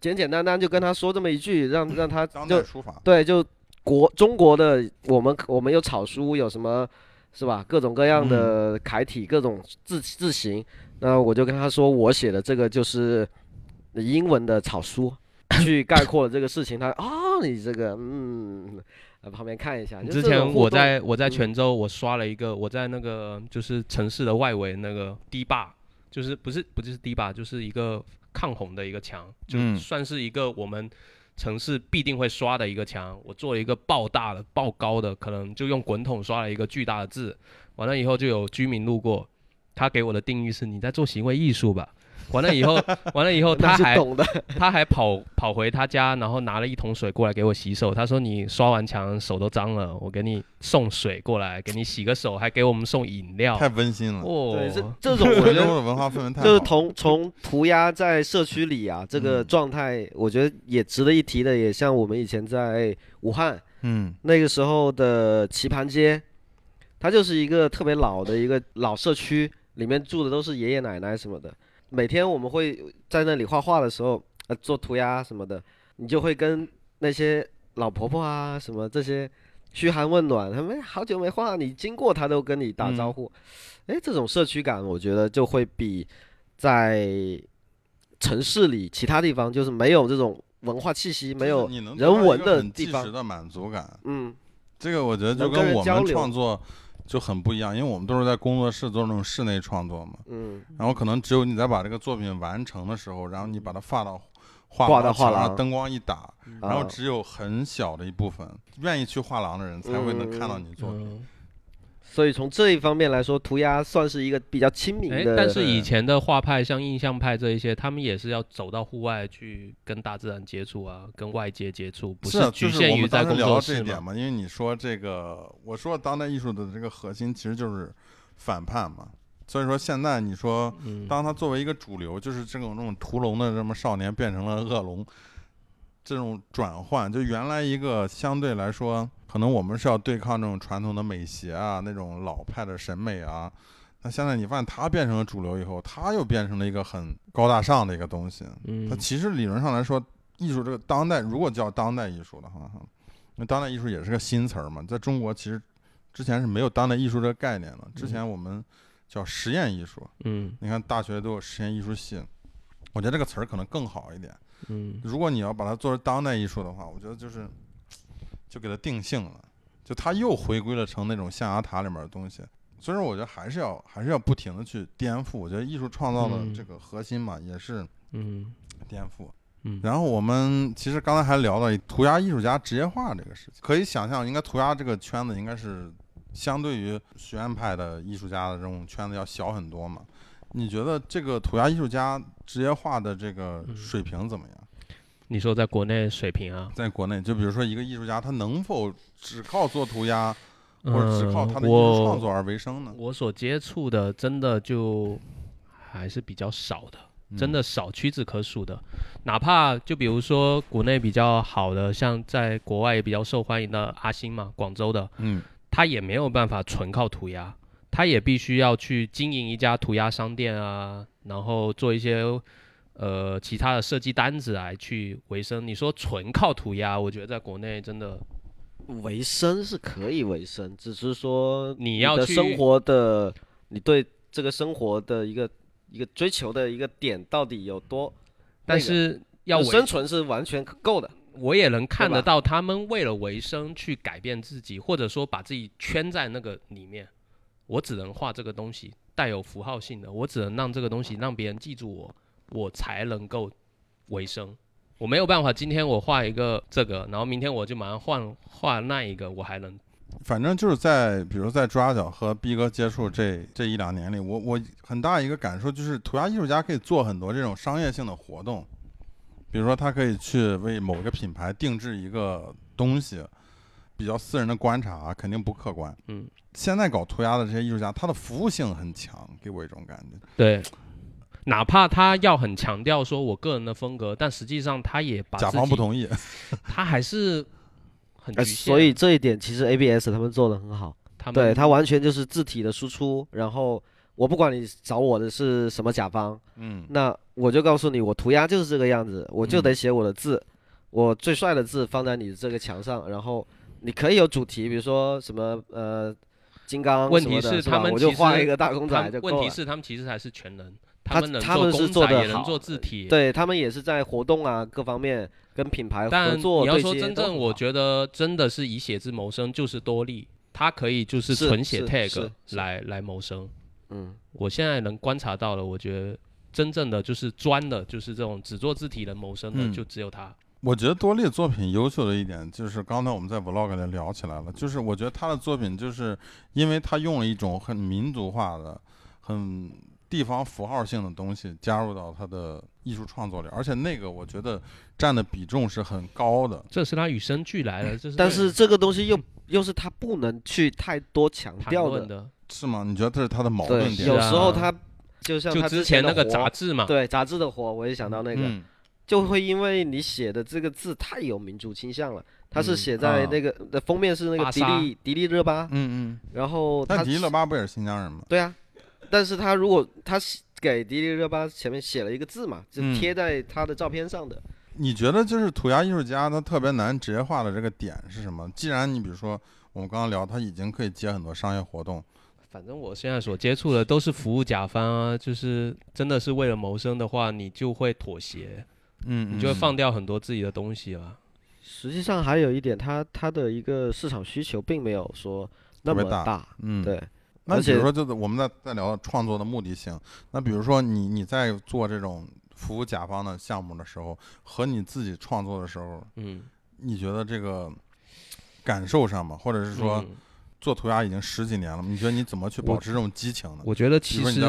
简简单单就跟他说这么一句，让让他当就代书法。对，就国中国的我们我们有草书，有什么是吧？各种各样的楷体，各种字字形。那我就跟他说，我写的这个就是英文的草书，去概括了这个事情。他啊、你这个嗯，呃旁边看一下。之前我在我在嗯泉州，我刷了一个，我在那个就是城市的外围那个堤坝，就是不是不就是堤坝，就是一个抗洪的一个墙，就嗯算是一个我们城市必定会刷的一个墙。我做了一个爆大的、爆高的，可能就用滚筒刷了一个巨大的字。完了以后就有居民路过，他给我的定义是你在做行为艺术吧。完了以后，完了以后他还懂的，他还跑跑回他家，然后拿了一桶水过来给我洗手。他说：“你刷完墙手都脏了，我给你送水过来，给你洗个手，还给我们送饮料。太温馨了。哦，对，这这种 我觉得文化氛围太好就是了从从涂鸦在社区里啊，这个嗯状态，我觉得也值得一提的，也像我们以前在武汉嗯那个时候的棋盘街，它就是一个特别老的一个老社区，里面住的都是爷爷奶奶什么的。每天我们会在那里画画的时候，呃，做涂鸦什么的，你就会跟那些老婆婆啊什么这些嘘寒问暖，他们好久没画，你经过他都跟你打招呼，哎、这种社区感，我觉得就会比在城市里其他地方就是没有这种文化气息，没有人文的地方。的满足感。嗯。这个我觉得就跟我们交流。创作就很不一样，因为我们都是在工作室做那种室内创作嘛。嗯。然后可能只有你在把这个作品完成的时候，然后你把它发到画挂到廊墙上，画廊灯光一打，然后啊。只有很小的一部分愿意去画廊的人才会能看到你作品。嗯，所以从这一方面来说，涂鸦算是一个比较亲民哎，的。但是以前的画派，像印象派这一些，他们也是要走到户外去跟大自然接触啊，跟外界接触，不是啊，局就是我限于在工们当时聊到作。这一点嘛，因为你说这个，我说当代艺术的这个核心其实就是反叛嘛。所以说现在你说，嗯，当他作为一个主流，就是这种这种屠龙的这么少年变成了恶龙，这种转换，就原来一个相对来说，可能我们是要对抗这种传统的美协啊，那种老派的审美啊。那现在你发现它变成了主流以后，它又变成了一个很高大上的一个东西。嗯它其实理论上来说，艺术这个当代，如果叫当代艺术的话，哈，那当代艺术也是个新词儿嘛，在中国其实之前是没有当代艺术这个概念的，之前我们叫实验艺术。嗯你看大学都有实验艺术系，我觉得这个词儿可能更好一点。嗯如果你要把它做成当代艺术的话，我觉得就是就给它定性了，就它又回归了成那种象牙塔里面的东西。所以说，我觉得还是要还是要不停的去颠覆。我觉得艺术创造的嗯这个核心嘛，也是嗯颠覆。嗯，然后我们其实刚才还聊到涂鸦艺术家职业化这个事情，可以想象，应该涂鸦这个圈子应该是相对于学院派的艺术家的这种圈子要小很多嘛。你觉得这个涂鸦艺术家职业化的这个嗯水平怎么样？你说在国内水平啊，在国内，就比如说一个艺术家，他能否只靠做涂鸦，或者只靠他的艺术创作而为生呢？我所接触的真的就还是比较少的，真的少，屈指可数的。哪怕就比如说国内比较好的，像在国外也比较受欢迎的阿星嘛，广州的，嗯，他也没有办法纯靠涂鸦，他也必须要去经营一家涂鸦商店啊，然后做一些呃其他的设计单子来去维生。你说纯靠涂鸦，我觉得在国内真的维生是可以维生，只是说你要去的生活的，你对这个生活的一个一个追求的一个点到底有多，但是要维生存是完全够的。我也能看得到他们为了维生去改变自己，或者说把自己圈在那个里面。我只能画这个东西，带有符号性的，我只能让这个东西让别人记住我，我才能够维生。我没有办法，今天我画一个这个，然后明天我就马上换画那一个，我还能反正就是在，比如在抓角和逼哥接触这这一两年里，我我很大一个感受就是，涂鸦艺术家可以做很多这种商业性的活动，比如说他可以去为某个品牌定制一个东西，比较私人的观察啊肯定不客观。嗯，现在搞涂鸦的这些艺术家，他的服务性很强，给我一种感觉。对。哪怕他要很强调说我个人的风格，但实际上他也把甲方不同意，他还是很局呃限。所以这一点其实 ABS 他们做的很好，他们对他完全就是字体的输出，然后我不管你找我的是什么甲方，嗯，那我就告诉你，我涂鸦就是这个样子，我就嗯得写我的字，我最帅的字放在你这个墙上，然后你可以有主题，比如说什么呃金刚问题什么的是是他们吧我就画一个大公仔就。问题是他们其实还是全能，他们能他们是公仔，做得好也能做字体。，对他们也是在活动啊各方面跟品牌合但作你要说真正，我觉得真的是以写字谋生，就是多利，他可以就是是纯写 tag 来来谋生。嗯我现在能观察到了，我觉得真正的就是专的，就是这种只做字体能谋生的，嗯就只有他。我觉得多利作品优秀的一点就是，刚才我们在 vlog 里聊起来了，就是我觉得他的作品就是因为他用了一种很民族化的、很地方符号性的东西加入到他的艺术创作里，而且那个我觉得占的比重是很高的。这是他与生俱来的，这是但是这个东西又又是他不能去太多强调的。是吗？你觉得这是他的矛盾，点？有时候他就像就他之前那个杂志嘛，对杂志的火，我也想到那个，嗯就会因为你写的这个字太有民族倾向了，他是嗯写在啊那个的封面是那个迪丽迪丽热巴，嗯嗯。然后他但迪丽热巴不也是新疆人吗？对啊，但是他如果他写给迪丽热巴前面写了一个字嘛，就嗯贴在他的照片上的。你觉得就是涂鸦艺术家他特别难职业化的这个点是什么？既然你比如说我们刚刚聊，他已经可以接很多商业活动，反正我现在所接触的都是服务甲方啊，就是真的是为了谋生的话，你就会妥协，嗯你就会放掉很多自己的东西了。实际上还有一点，它它的一个市场需求并没有说那么大，嗯，对。那比如说，就是我们在在聊创作的目的性。那比如说你你在做这种服务甲方的项目的时候，和你自己创作的时候，嗯，你觉得这个感受上嘛，或者是说嗯做涂鸦已经十几年了，你觉得你怎么去保持这种激情呢？我觉得其实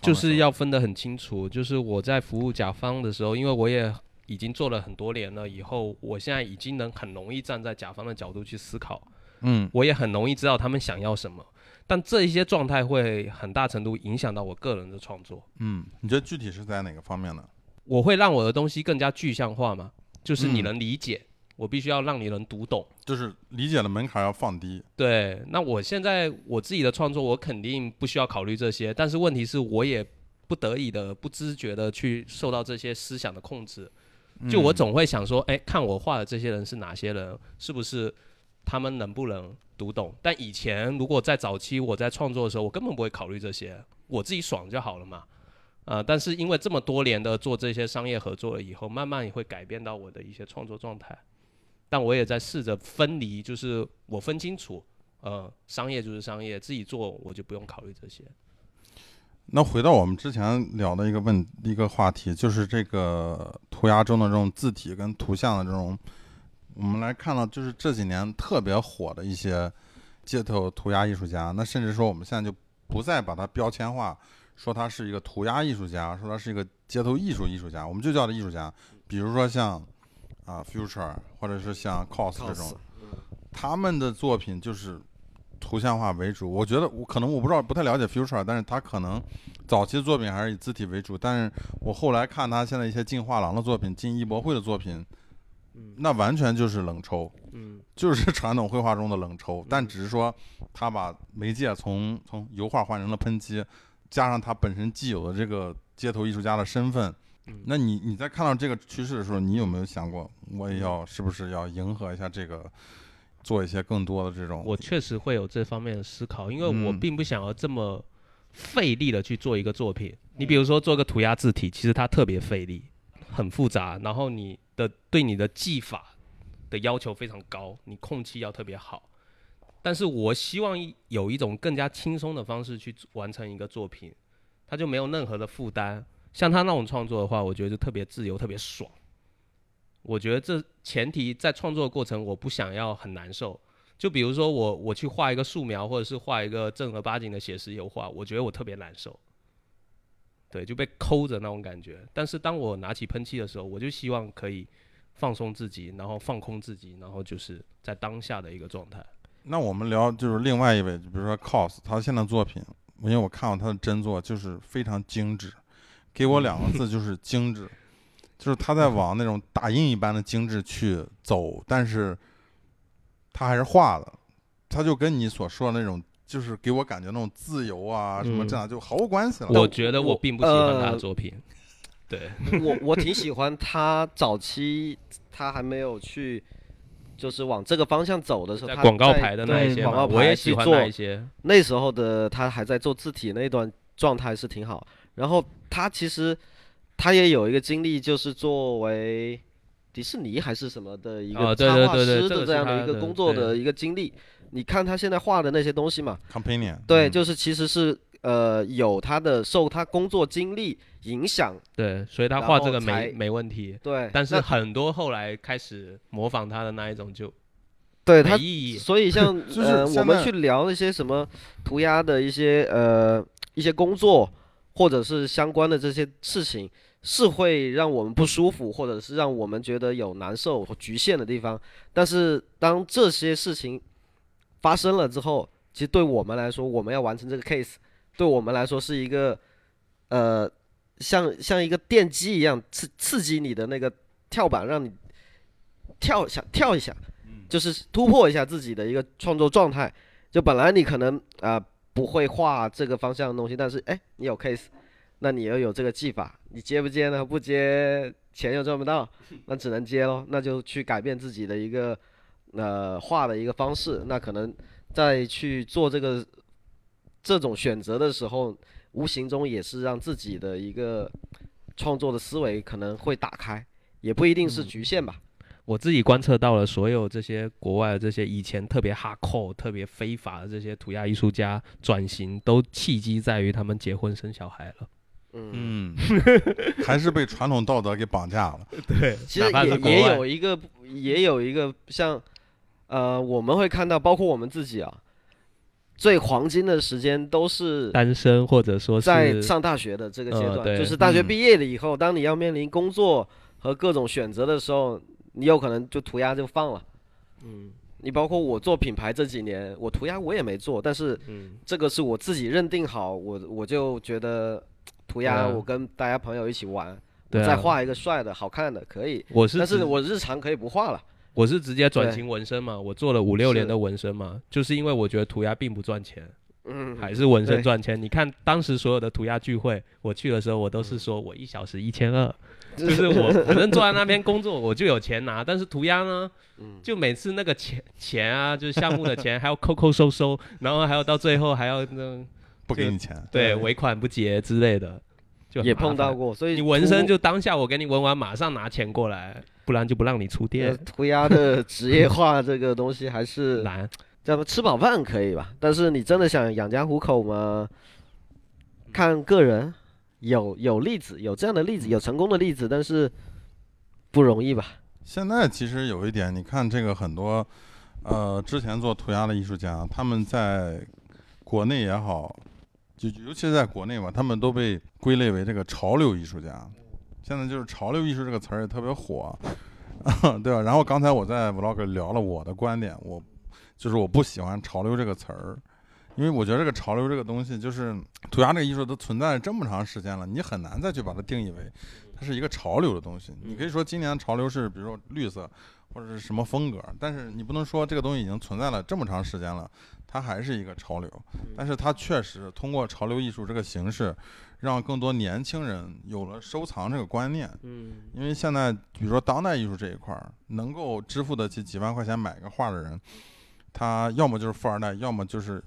就是要分得很清楚，就是我在服务甲方的时候，因为我也已经做了很多年了，以后我现在已经能很容易站在甲方的角度去思考，嗯我也很容易知道他们想要什么，但这一些状态会很大程度影响到我个人的创作。嗯，你觉得具体是在哪个方面呢？我会让我的东西更加具象化嘛，就是你嗯能理解，我必须要让你能读懂。就是理解的门槛要放低。对，那我现在我自己的创作，我肯定不需要考虑这些，但是问题是我也不得已的、不知觉的去受到这些思想的控制。就我嗯总会想说，哎，看我画的这些人是哪些人，是不是他们能不能读懂？但以前如果在早期我在创作的时候，我根本不会考虑这些，我自己爽就好了嘛。呃，但是因为这么多年的做这些商业合作了以后，慢慢也会改变到我的一些创作状态。但我也在试着分离，就是我分清楚，呃，商业就是商业，自己做我就不用考虑这些。那回到我们之前聊的一个问一个话题，就是这个涂鸦中的这种字体跟图像的这种，我们来看到就是这几年特别火的一些街头涂鸦艺术家。那甚至说我们现在就不再把它标签化，说他是一个涂鸦艺术家，说他是一个街头艺术艺术家，我们就叫他艺术家。比如说像啊 Future，或者是像 Cos 这种他们的作品就是图像化为主。我觉得我可能我不知道不太了解 Future，但是他可能早期作品还是以字体为主。但是我后来看他现在一些进画廊的作品、进艺博会的作品，那完全就是冷抽，嗯就是 传统绘画中的冷抽。但只是说他把媒介从从油画换成了喷漆，加上他本身既有的这个街头艺术家的身份。嗯那你你在看到这个趋势的时候，你有没有想过，我也要是不是要迎合一下这个，做一些更多的这种？我确实会有这方面的思考，因为我嗯并不想要这么费力的去做一个作品。你比如说做个涂鸦字体，其实它特别费力，很复杂，然后你的对你的技法的要求非常高，你控气要特别好。但是我希望有一种更加轻松的方式去完成一个作品，它就没有任何的负担。像他那种创作的话，我觉得就特别自由，特别爽。我觉得这前提在创作的过程，我不想要很难受。就比如说我我去画一个素描，或者是画一个正儿八经的写实油画，我觉得我特别难受。对，就被抠着那种感觉。但是当我拿起喷漆的时候，我就希望可以放松自己，然后放空自己，然后就是在当下的一个状态。那我们聊就是另外一位，比如说 cos，他现在作品，因为我看过他的真作，就是非常精致，给我两个字就是精致，就是他在往那种打印一般的精致去走，但是他还是画的，他就跟你所说的那种，就是给我感觉那种自由啊什么嗯这样就毫无关系了。我觉得我我并不喜欢他的呃作品。对，我我挺喜欢他早期他还没有去。就是往这个方向走的时候，他广告牌的那一些广告我也喜欢牌去做那一些。那时候的他还在做字体那一段状态是挺好。然后他其实他也有一个经历，就是作为迪士尼还是什么的一哦个插画对对对对师的这样的的一个工作的一个经历。你看他现在画的那些东西嘛，companion 对，嗯就是其实是呃有他的受他工作经历影响，对，所以他画这个没没问题。对，但是很多后来开始模仿他的那一种就对他意义。所以像 就是呃，我们去聊那些什么涂鸦的一些呃一些工作，或者是相关的这些事情，是会让我们不舒服，或者是让我们觉得有难受和局限的地方。但是当这些事情发生了之后，其实对我们来说，我们要完成这个 case，对我们来说是一个呃像像一个电击一样刺刺激你的那个跳板，让你跳一下跳一下。就是突破一下自己的一个创作状态。就本来你可能啊、不会画这个方向的东西，但是哎，你有 case，那你又有这个技法，你接不接呢？不接钱又赚不到，那只能接喽，那就去改变自己的一个呃画的一个方式，那可能在去做这个这种选择的时候，无形中也是让自己的一个创作的思维可能会打开，也不一定是局限吧。我自己观测到了，所有这些国外的这些以前特别哈扣、特别非法的这些涂鸦艺术家转型，都契机在于他们结婚生小孩了。嗯，嗯，还是被传统道德给绑架了。对，其实也也有一个也有一个像呃，我们会看到，包括我们自己啊，最黄金的时间都是单身或者说是在上大学的这个阶段，就是大学嗯毕业了以后，当你要面临工作和各种选择的时候，你有可能就涂鸦就放了。嗯你包括我做品牌这几年，我涂鸦我也没做，但是嗯这个是我自己认定好，我我就觉得涂鸦，我跟大家朋友一起玩，对啊再画一个帅的、好看的可以，我是但是我日常可以不画了。我是直接转型纹身嘛，我做了五六年的纹身嘛，就是因为我觉得涂鸦并不赚钱，嗯，还是纹身赚钱。你看当时所有的涂鸦聚会，我去的时候，我都嗯是说我一小时一千二，就是我反正坐在那边工作，我就有钱拿。但是涂鸦呢，嗯就每次那个钱钱啊，就是项目的钱还要扣扣收收，然后还要到最后还要那不给你钱，对对尾款不结之类的，就也。碰到过，所以你纹身就当下我给你纹完，马上拿钱过来，不然就不让你出呃店。涂鸦的职业化 这个东西还是难，叫什么吃饱饭可以吧？但是你真的想养家糊口吗？看个人，有有例子，有这样的例子，有成功的例子，但是不容易吧？现在其实有一点，你看这个很多，呃，之前做涂鸦的艺术家，他们在国内也好，就尤其是在国内吧，他们都被归类为这个潮流艺术家。现在就是潮流艺术这个词儿也特别火，对吧？然后刚才我在 vlog 里聊了我的观点，我就是我不喜欢潮流这个词儿，因为我觉得这个潮流这个东西，就是涂鸦这个艺术都存在了这么长时间了，你很难再去把它定义为它是一个潮流的东西。你可以说今年潮流是比如说绿色或者是什么风格，但是你不能说这个东西已经存在了这么长时间了，它还是一个潮流。但是它确实通过潮流艺术这个形式，让更多年轻人有了收藏这个观念。嗯因为现在比如说当代艺术这一块儿，能够支付得起几万块钱买个画的人，他要么就是富二代，要么就是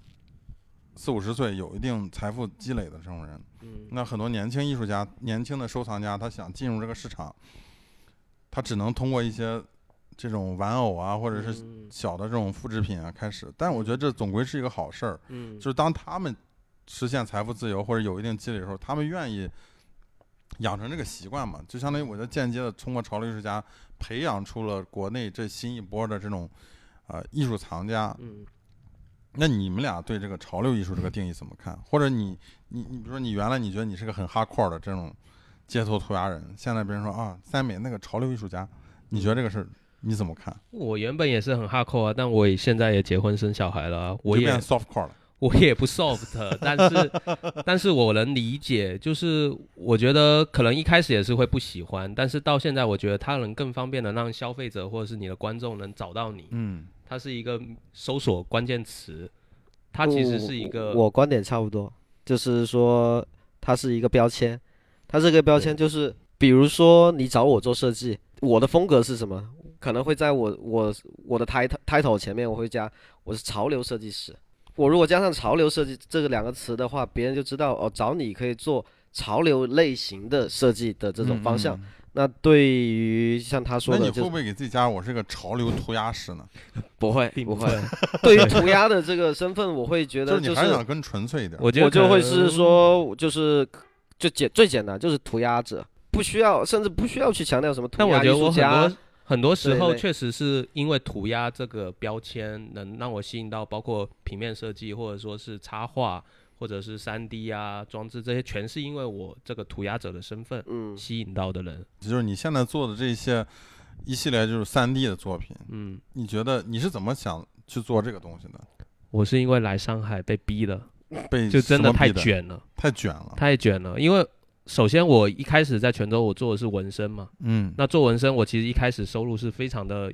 四五十岁有一定财富积累的这种人。嗯那很多年轻艺术家、年轻的收藏家，他想进入这个市场，他只能通过一些这种玩偶啊，或者是嗯小的这种复制品啊开始。但我觉得这总归是一个好事儿，嗯就是当他们实现财富自由或者有一定积累的时候，他们愿意养成这个习惯嘛，就相当于我觉得间接的通过潮流艺术家培养出了国内这新一波的这种呃艺术藏家。嗯那你们俩对这个潮流艺术这个定义怎么看？或者你你你比如说你原来你觉得你是个很哈扣的这种街头涂鸦人，现在别人说啊三美那个潮流艺术家，你觉得这个事儿你怎么看？我原本也是很哈扣啊，但我现在也结婚生小孩了啊，我也变 soft core 了。我也不 soft，但是但是我能理解，就是我觉得可能一开始也是会不喜欢，但是到现在我觉得它能更方便的让消费者或者是你的观众能找到你，嗯，它是一个搜索关键词，它其实是一个我我观点差不多，就是说它是一个标签，它这个标签就是，比如说你找我做设计，我的风格是什么？可能会在我我我的 title title 前面我会加我是潮流设计师。我如果加上潮流设计这个两个词的话，别人就知道哦，找你可以做潮流类型的设计的这种方向。嗯。嗯那对于像他说的，那你会不会给自己加我是个潮流涂鸦师呢？不 会不会。并不会，对于涂鸦的 这个身份，我会觉就是你得就是还想更纯粹一点。我觉得我就会是说，就是就简最简单，就是涂鸦者，不需要，甚至不需要去强调什么涂鸦艺但我觉得我很术家多。很多时候确实是因为涂鸦这个标签能让我吸引到，包括平面设计或者说是插画或者是三 D 啊装置这些，全是因为我这个涂鸦者的身份嗯，吸引到的人。就是你现在做的这些一系列就是三 D 的作品，嗯，你觉得你是怎么想去做这个东西的？我是因为来上海被逼的，被就真的太卷了，太卷了。太卷了。因为首先我一开始在泉州，我做的是纹身嘛，嗯，那做纹身，我其实一开始收入是非常的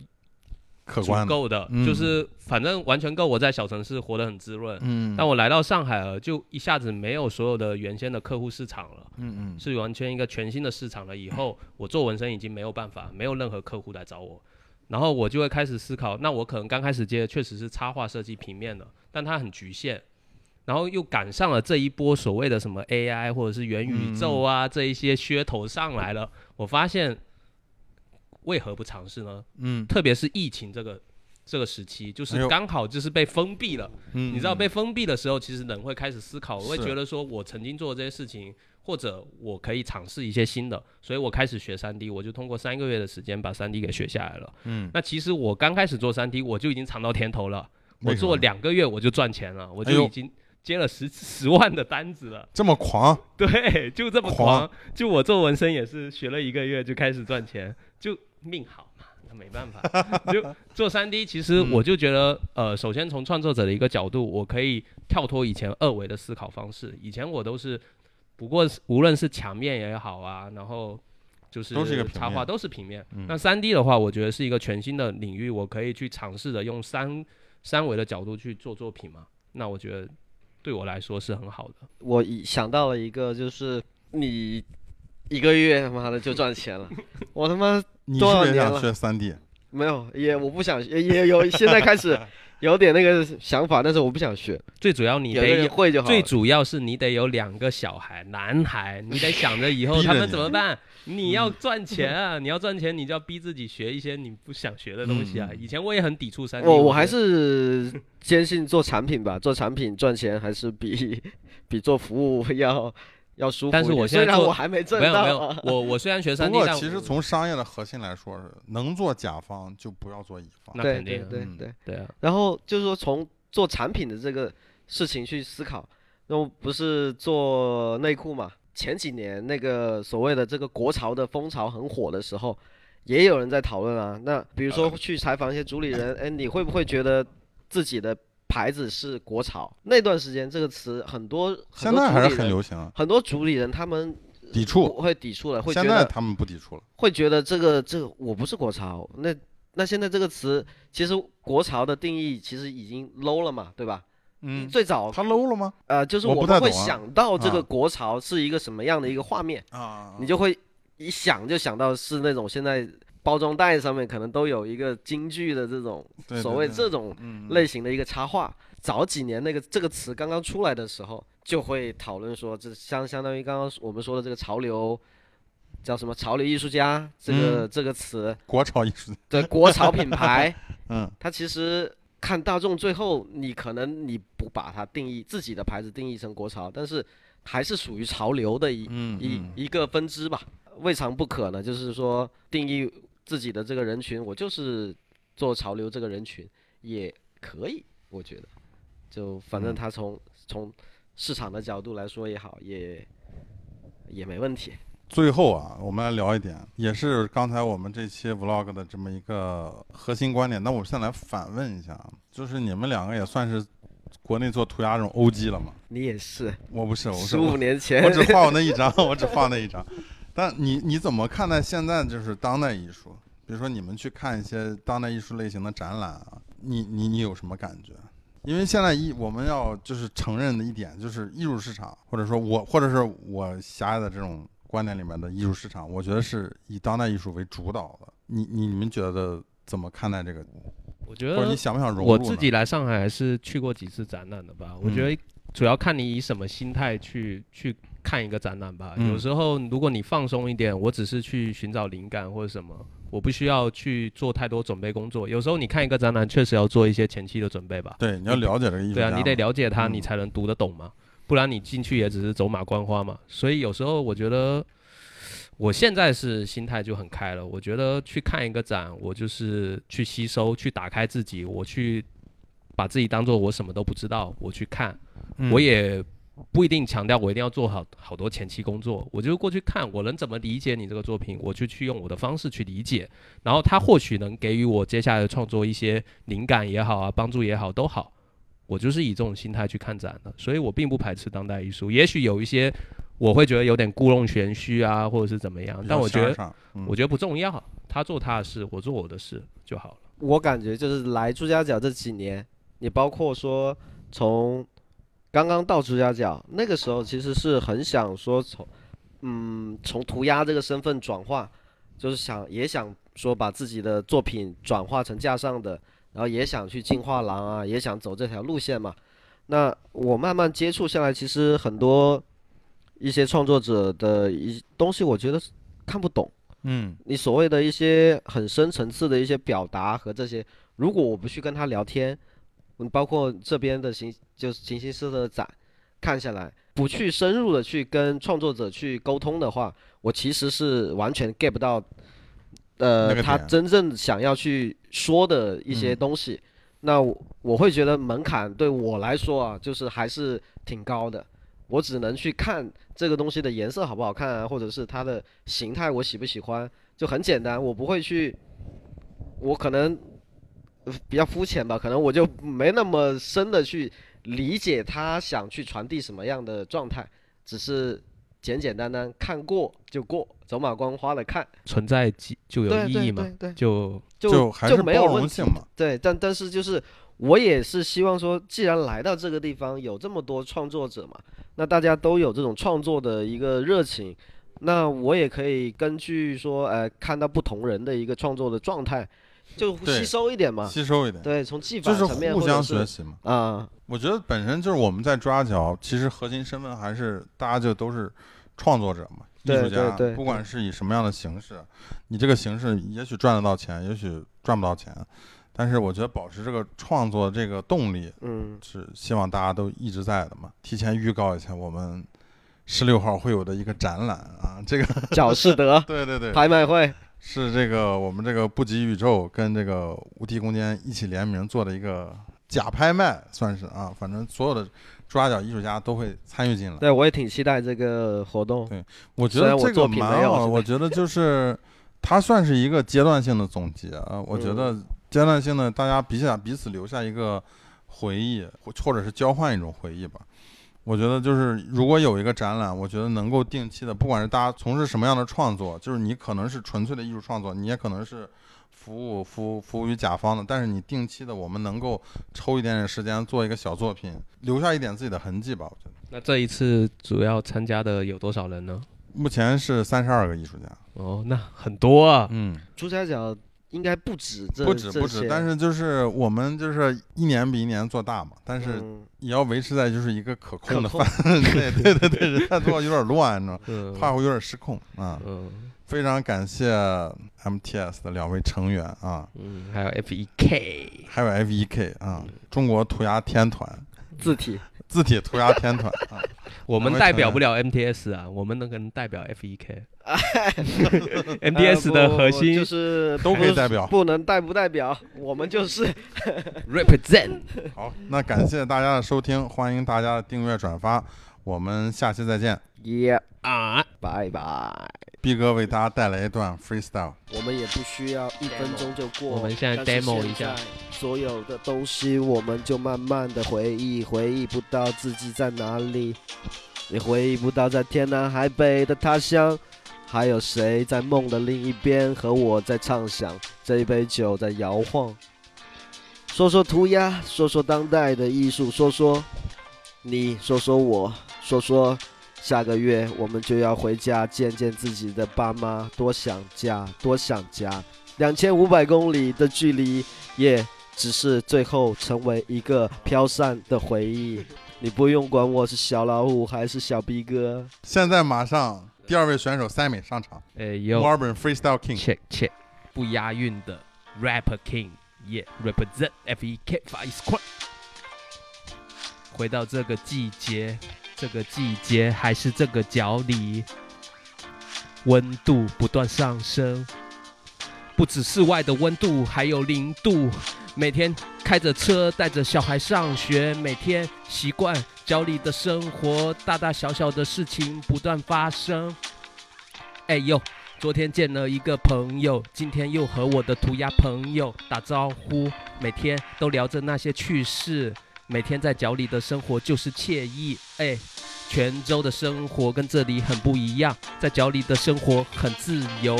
足够的，嗯就是反正完全够我在小城市活得很滋润。嗯，但我来到上海了，就一下子没有所有的原先的客户市场了，嗯嗯是完全一个全新的市场了。以后 我做纹身已经没有办法，没有任何客户来找我，然后我就会开始思考，那我可能刚开始接的确实是插画设计平面的，但它很局限。然后又赶上了这一波所谓的什么 AI 或者是元宇宙啊、这一些噱头上来了，我发现为何不尝试呢？嗯。特别是疫情这个这个时期，就是刚好就是被封闭了。嗯，你知道被封闭的时候，其实人会开始思考，我会觉得说我曾经做的这些事情，或者我可以尝试一些新的，所以我开始学三 D，我就通过三个月的时间把三 D 给学下来了。嗯，那其实我刚开始做三 D，我就已经尝到甜头了，我做两个月我就赚钱了，我就已经接了十十万的单子了。这么狂，对，就这么狂。狂。就我做纹身也是学了一个月就开始赚钱，就命好嘛，那没办法。就做三 D，其实嗯我就觉得，呃，首先从创作者的一个角度，我可以跳脱以前二维的思考方式。以前我都是，不过无论是墙面也好啊，然后。就是都是一个插画都是平面，嗯那三 D 的话，我觉得是一个全新的领域，我可以去尝试着用三三维的角度去做作品嘛。那我觉得对我来说是很好的。我一想到了一个，就是你一个月他妈的就赚钱了，我他妈你多是不是也想少年了学三 D？没有也我不想也也有现在开始 有点那个想法，但是我不想学，最主要你得会就好。最主要是你得有两个小孩，男孩，你得想着以后他们怎么办。你要赚钱啊！你要赚钱，你就要逼自己学一些你不想学的东西啊。嗯以前我也很抵触三 D，我我还是坚信做产品吧，做产品赚钱还是比比做服务要要舒服。但是我现在虽然做我还没挣没有没有 我我虽然学不三 D，但其实从商业的核心来说，是能做甲方就不要做乙方。对那肯定啊对对嗯对。对啊，然后就是说从做产品的这个事情去思考，那我不是做内裤嘛？前几年那个所谓的这个国潮的风潮很火的时候，也有人在讨论啊。那比如说去采访一些主理人，哎，你会不会觉得自己的牌子是国潮？那段时间这个词很多，很多现在还是主理人很流行啊，很多主理人他们抵触。会抵触了，会觉得现在他们不抵触了。会觉得这个这个我不是国潮，那那现在这个词其实国潮的定义其实已经 low 了嘛，对吧？嗯，最早他 low 了吗？呃就是我我们会想到这个啊国潮是一个什么样的一个画面，啊你就会一想就想到是那种现在包装袋上面可能都有一个京剧的这种所谓这种嗯类型的一个插画。早几年那个这个词刚刚出来的时候，就会讨论说，这相相当于刚刚我们说的这个潮流，叫什么潮流艺术家这个、嗯。这个词，国潮艺术，对国潮品牌，嗯。它其实看大众最后，你可能你不把它定义自己的牌子定义成国潮，但是还是属于潮流的一、一一个分支吧，未尝不可呢。就是说定义自己的这个人群，我就是做潮流这个人群也可以，我觉得，就反正嗯他从、从市场的角度来说也好，也也没问题。最后啊，我们来聊一点，也是刚才我们这期 vlog 的这么一个核心观点。那我现在来反问一下，啊就是你们两个也算是国内做涂鸦这种 OG 了吗？你也是，我不是，我是十五年前我只画我那一张，我只画那一张。但你你怎么看待现在就是当代艺术？比如说你们去看一些当代艺术类型的展览啊，你你你有什么感觉？因为现在艺我们要就是承认的一点就是艺术市场，或者说我或者是我狭隘的这种观点里面的艺术市场，我觉得是以当代艺术为主导的。你你你们觉得怎么看待这个？我觉得或者你想不想融入？我自己来上海还是去过几次展览的吧。我觉嗯得主要看你以什么心态去去看一个展览吧。嗯有时候如果你放松一点，我只是去寻找灵感或者什么，我不需要去做太多准备工作。有时候你看一个展览，确实要做一些前期的准备吧。对，你要了解这个艺术。对啊，你得了解它，嗯你才能读得懂嘛，不然你进去也只是走马观花嘛。所以有时候我觉得，我现在是心态就很开了。我觉得去看一个展，我就是去吸收，去打开自己，我去把自己当做我什么都不知道，我去看，嗯我也。不一定强调我一定要做好好多前期工作，我就过去看我能怎么理解你这个作品，我就去用我的方式去理解，然后他或许能给予我接下来的创作一些灵感也好啊，帮助也好都好。我就是以这种心态去看展的，所以我并不排斥当代艺术。也许有一些我会觉得有点故弄玄虚啊，或者是怎么样，但我觉得嗯我觉得不重要，他做他的事，我做我的事就好了。我感觉就是来朱家角这几年，也包括说从刚刚到朱家角那个时候，其实是很想说从嗯从涂鸦这个身份转化，就是想也想说把自己的作品转化成架上的，然后也想去进画廊啊，也想走这条路线嘛。那我慢慢接触下来，其实很多一些创作者的一东西，我觉得看不懂。嗯你所谓的一些很深层次的一些表达和这些，如果我不去跟他聊天，嗯，包括这边的形就是形形色色的展，看下来，不去深入的去跟创作者去沟通的话，我其实是完全 get 不到，呃，他那个点真正想要去说的一些嗯东西。那我我会觉得门槛对我来说啊，就是还是挺高的。我只能去看这个东西的颜色好不好看啊，或者是它的形态我喜不喜欢，就很简单。我不会去，我可能呃比较肤浅吧，可能我就没那么深的去理解他想去传递什么样的状态，只是简简单单看过就过，走马观花的看，存在即就有意义嘛，对对对，就就就还是包没有问题嘛。对，但但是就是我也是希望说，既然来到这个地方有这么多创作者嘛，那大家都有这种创作的一个热情，那我也可以根据说，呃，看到不同人的一个创作的状态，就吸收一点嘛。吸收一点，对，从技法就是层面互相学习嘛。啊，我觉得本身就是我们在抓脚，其实核心身份还是大家就都是创作者嘛，艺术家，不管是以什么样的形式，你这个形式也许赚得到钱，也许赚不到钱，但是我觉得保持这个创作这个动力嗯，是希望大家都一直在的嘛。提前预告一下，我们十六号会有的一个展览啊，这个贾士德对对对，拍卖会，是这个我们这个不及宇宙跟这个无敌空间一起联名做的一个假拍卖，算是啊，反正所有的抓角艺术家都会参与进来。对我也挺期待这个活动。对我觉得这个蛮好的，我觉得就是 它算是一个阶段性的总结啊。我觉嗯得阶段性的大家彼此彼此留下一个回忆，或或者是交换一种回忆吧。我觉得就是如果有一个展览，我觉得能够定期的，不管是大家从事什么样的创作，就是你可能是纯粹的艺术创作，你也可能是服务服务服务于甲方的，但是你定期的，我们能够抽一点点时间做一个小作品，留下一点自己的痕迹吧。我觉得那这一次主要参加的有多少人呢？目前是三十二个艺术家，哦，那很多啊。嗯。朱家角应该不止这不止不止，但是就是我们就是一年比一年做大嘛，但是嗯。也要维持在就是一个可控的范围 内。对对对，人太多有点乱，你知道怕会有点失控啊。嗯。非常感谢 MTS 的两位成员啊，嗯，还有 F E K，还有 FEK 啊，中国涂鸦天团。字体字体涂鸦天团啊。我们代表不了 MTS 啊，我们能可能代表 F E K。呃 MTS 的核心不就是都可以代表不能代不代表，我们就是 represent。好，那感谢大家的收听，欢迎大家的订阅转发，我们下期再见。耶，啊，拜拜。毕哥为大家带来一段 freestyle。我们也不需要一分钟就过。我们现在 demo 一下所有的东西我们就慢慢的回忆，回忆不到自己在哪里，也回忆不到在天南海北的他乡，还有谁在梦的另一边和我在畅想，这一杯酒在摇晃。说说涂鸦，说说当代的艺术，说说你，说说我，说说下个月我们就要回家见见自己的爸妈，多想家，多想家。两千五百公里的距离，也只是最后成为一个飘散的回忆。你不用管我是小老虎还是小逼哥。现在马上第二位选手 Sammy 上场哎有墨尔本 Freestyle King。check check，不押韵的 rapper king，耶、represent F E K Five Squad。回到这个季节，这个季节还是这个角里，温度不断上升，不止室外的温度，还有零度。每天开着车带着小孩上学，每天习惯角里的生活，大大小小的事情不断发生。哎呦，昨天见了一个朋友，今天又和我的涂鸦朋友打招呼，每天都聊着那些趣事，每天在脚里的生活就是惬意。哎，泉州的生活跟这里很不一样，在脚里的生活很自由，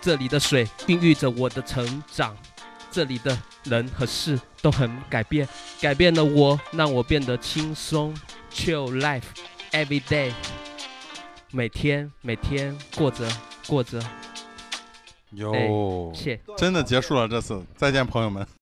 这里的水孕育着我的成长。这里的人和事都很改变，改变了我，让我变得轻松，chill life every day，每天每天过着过着，哟，切。真的结束了这次，再见朋友们。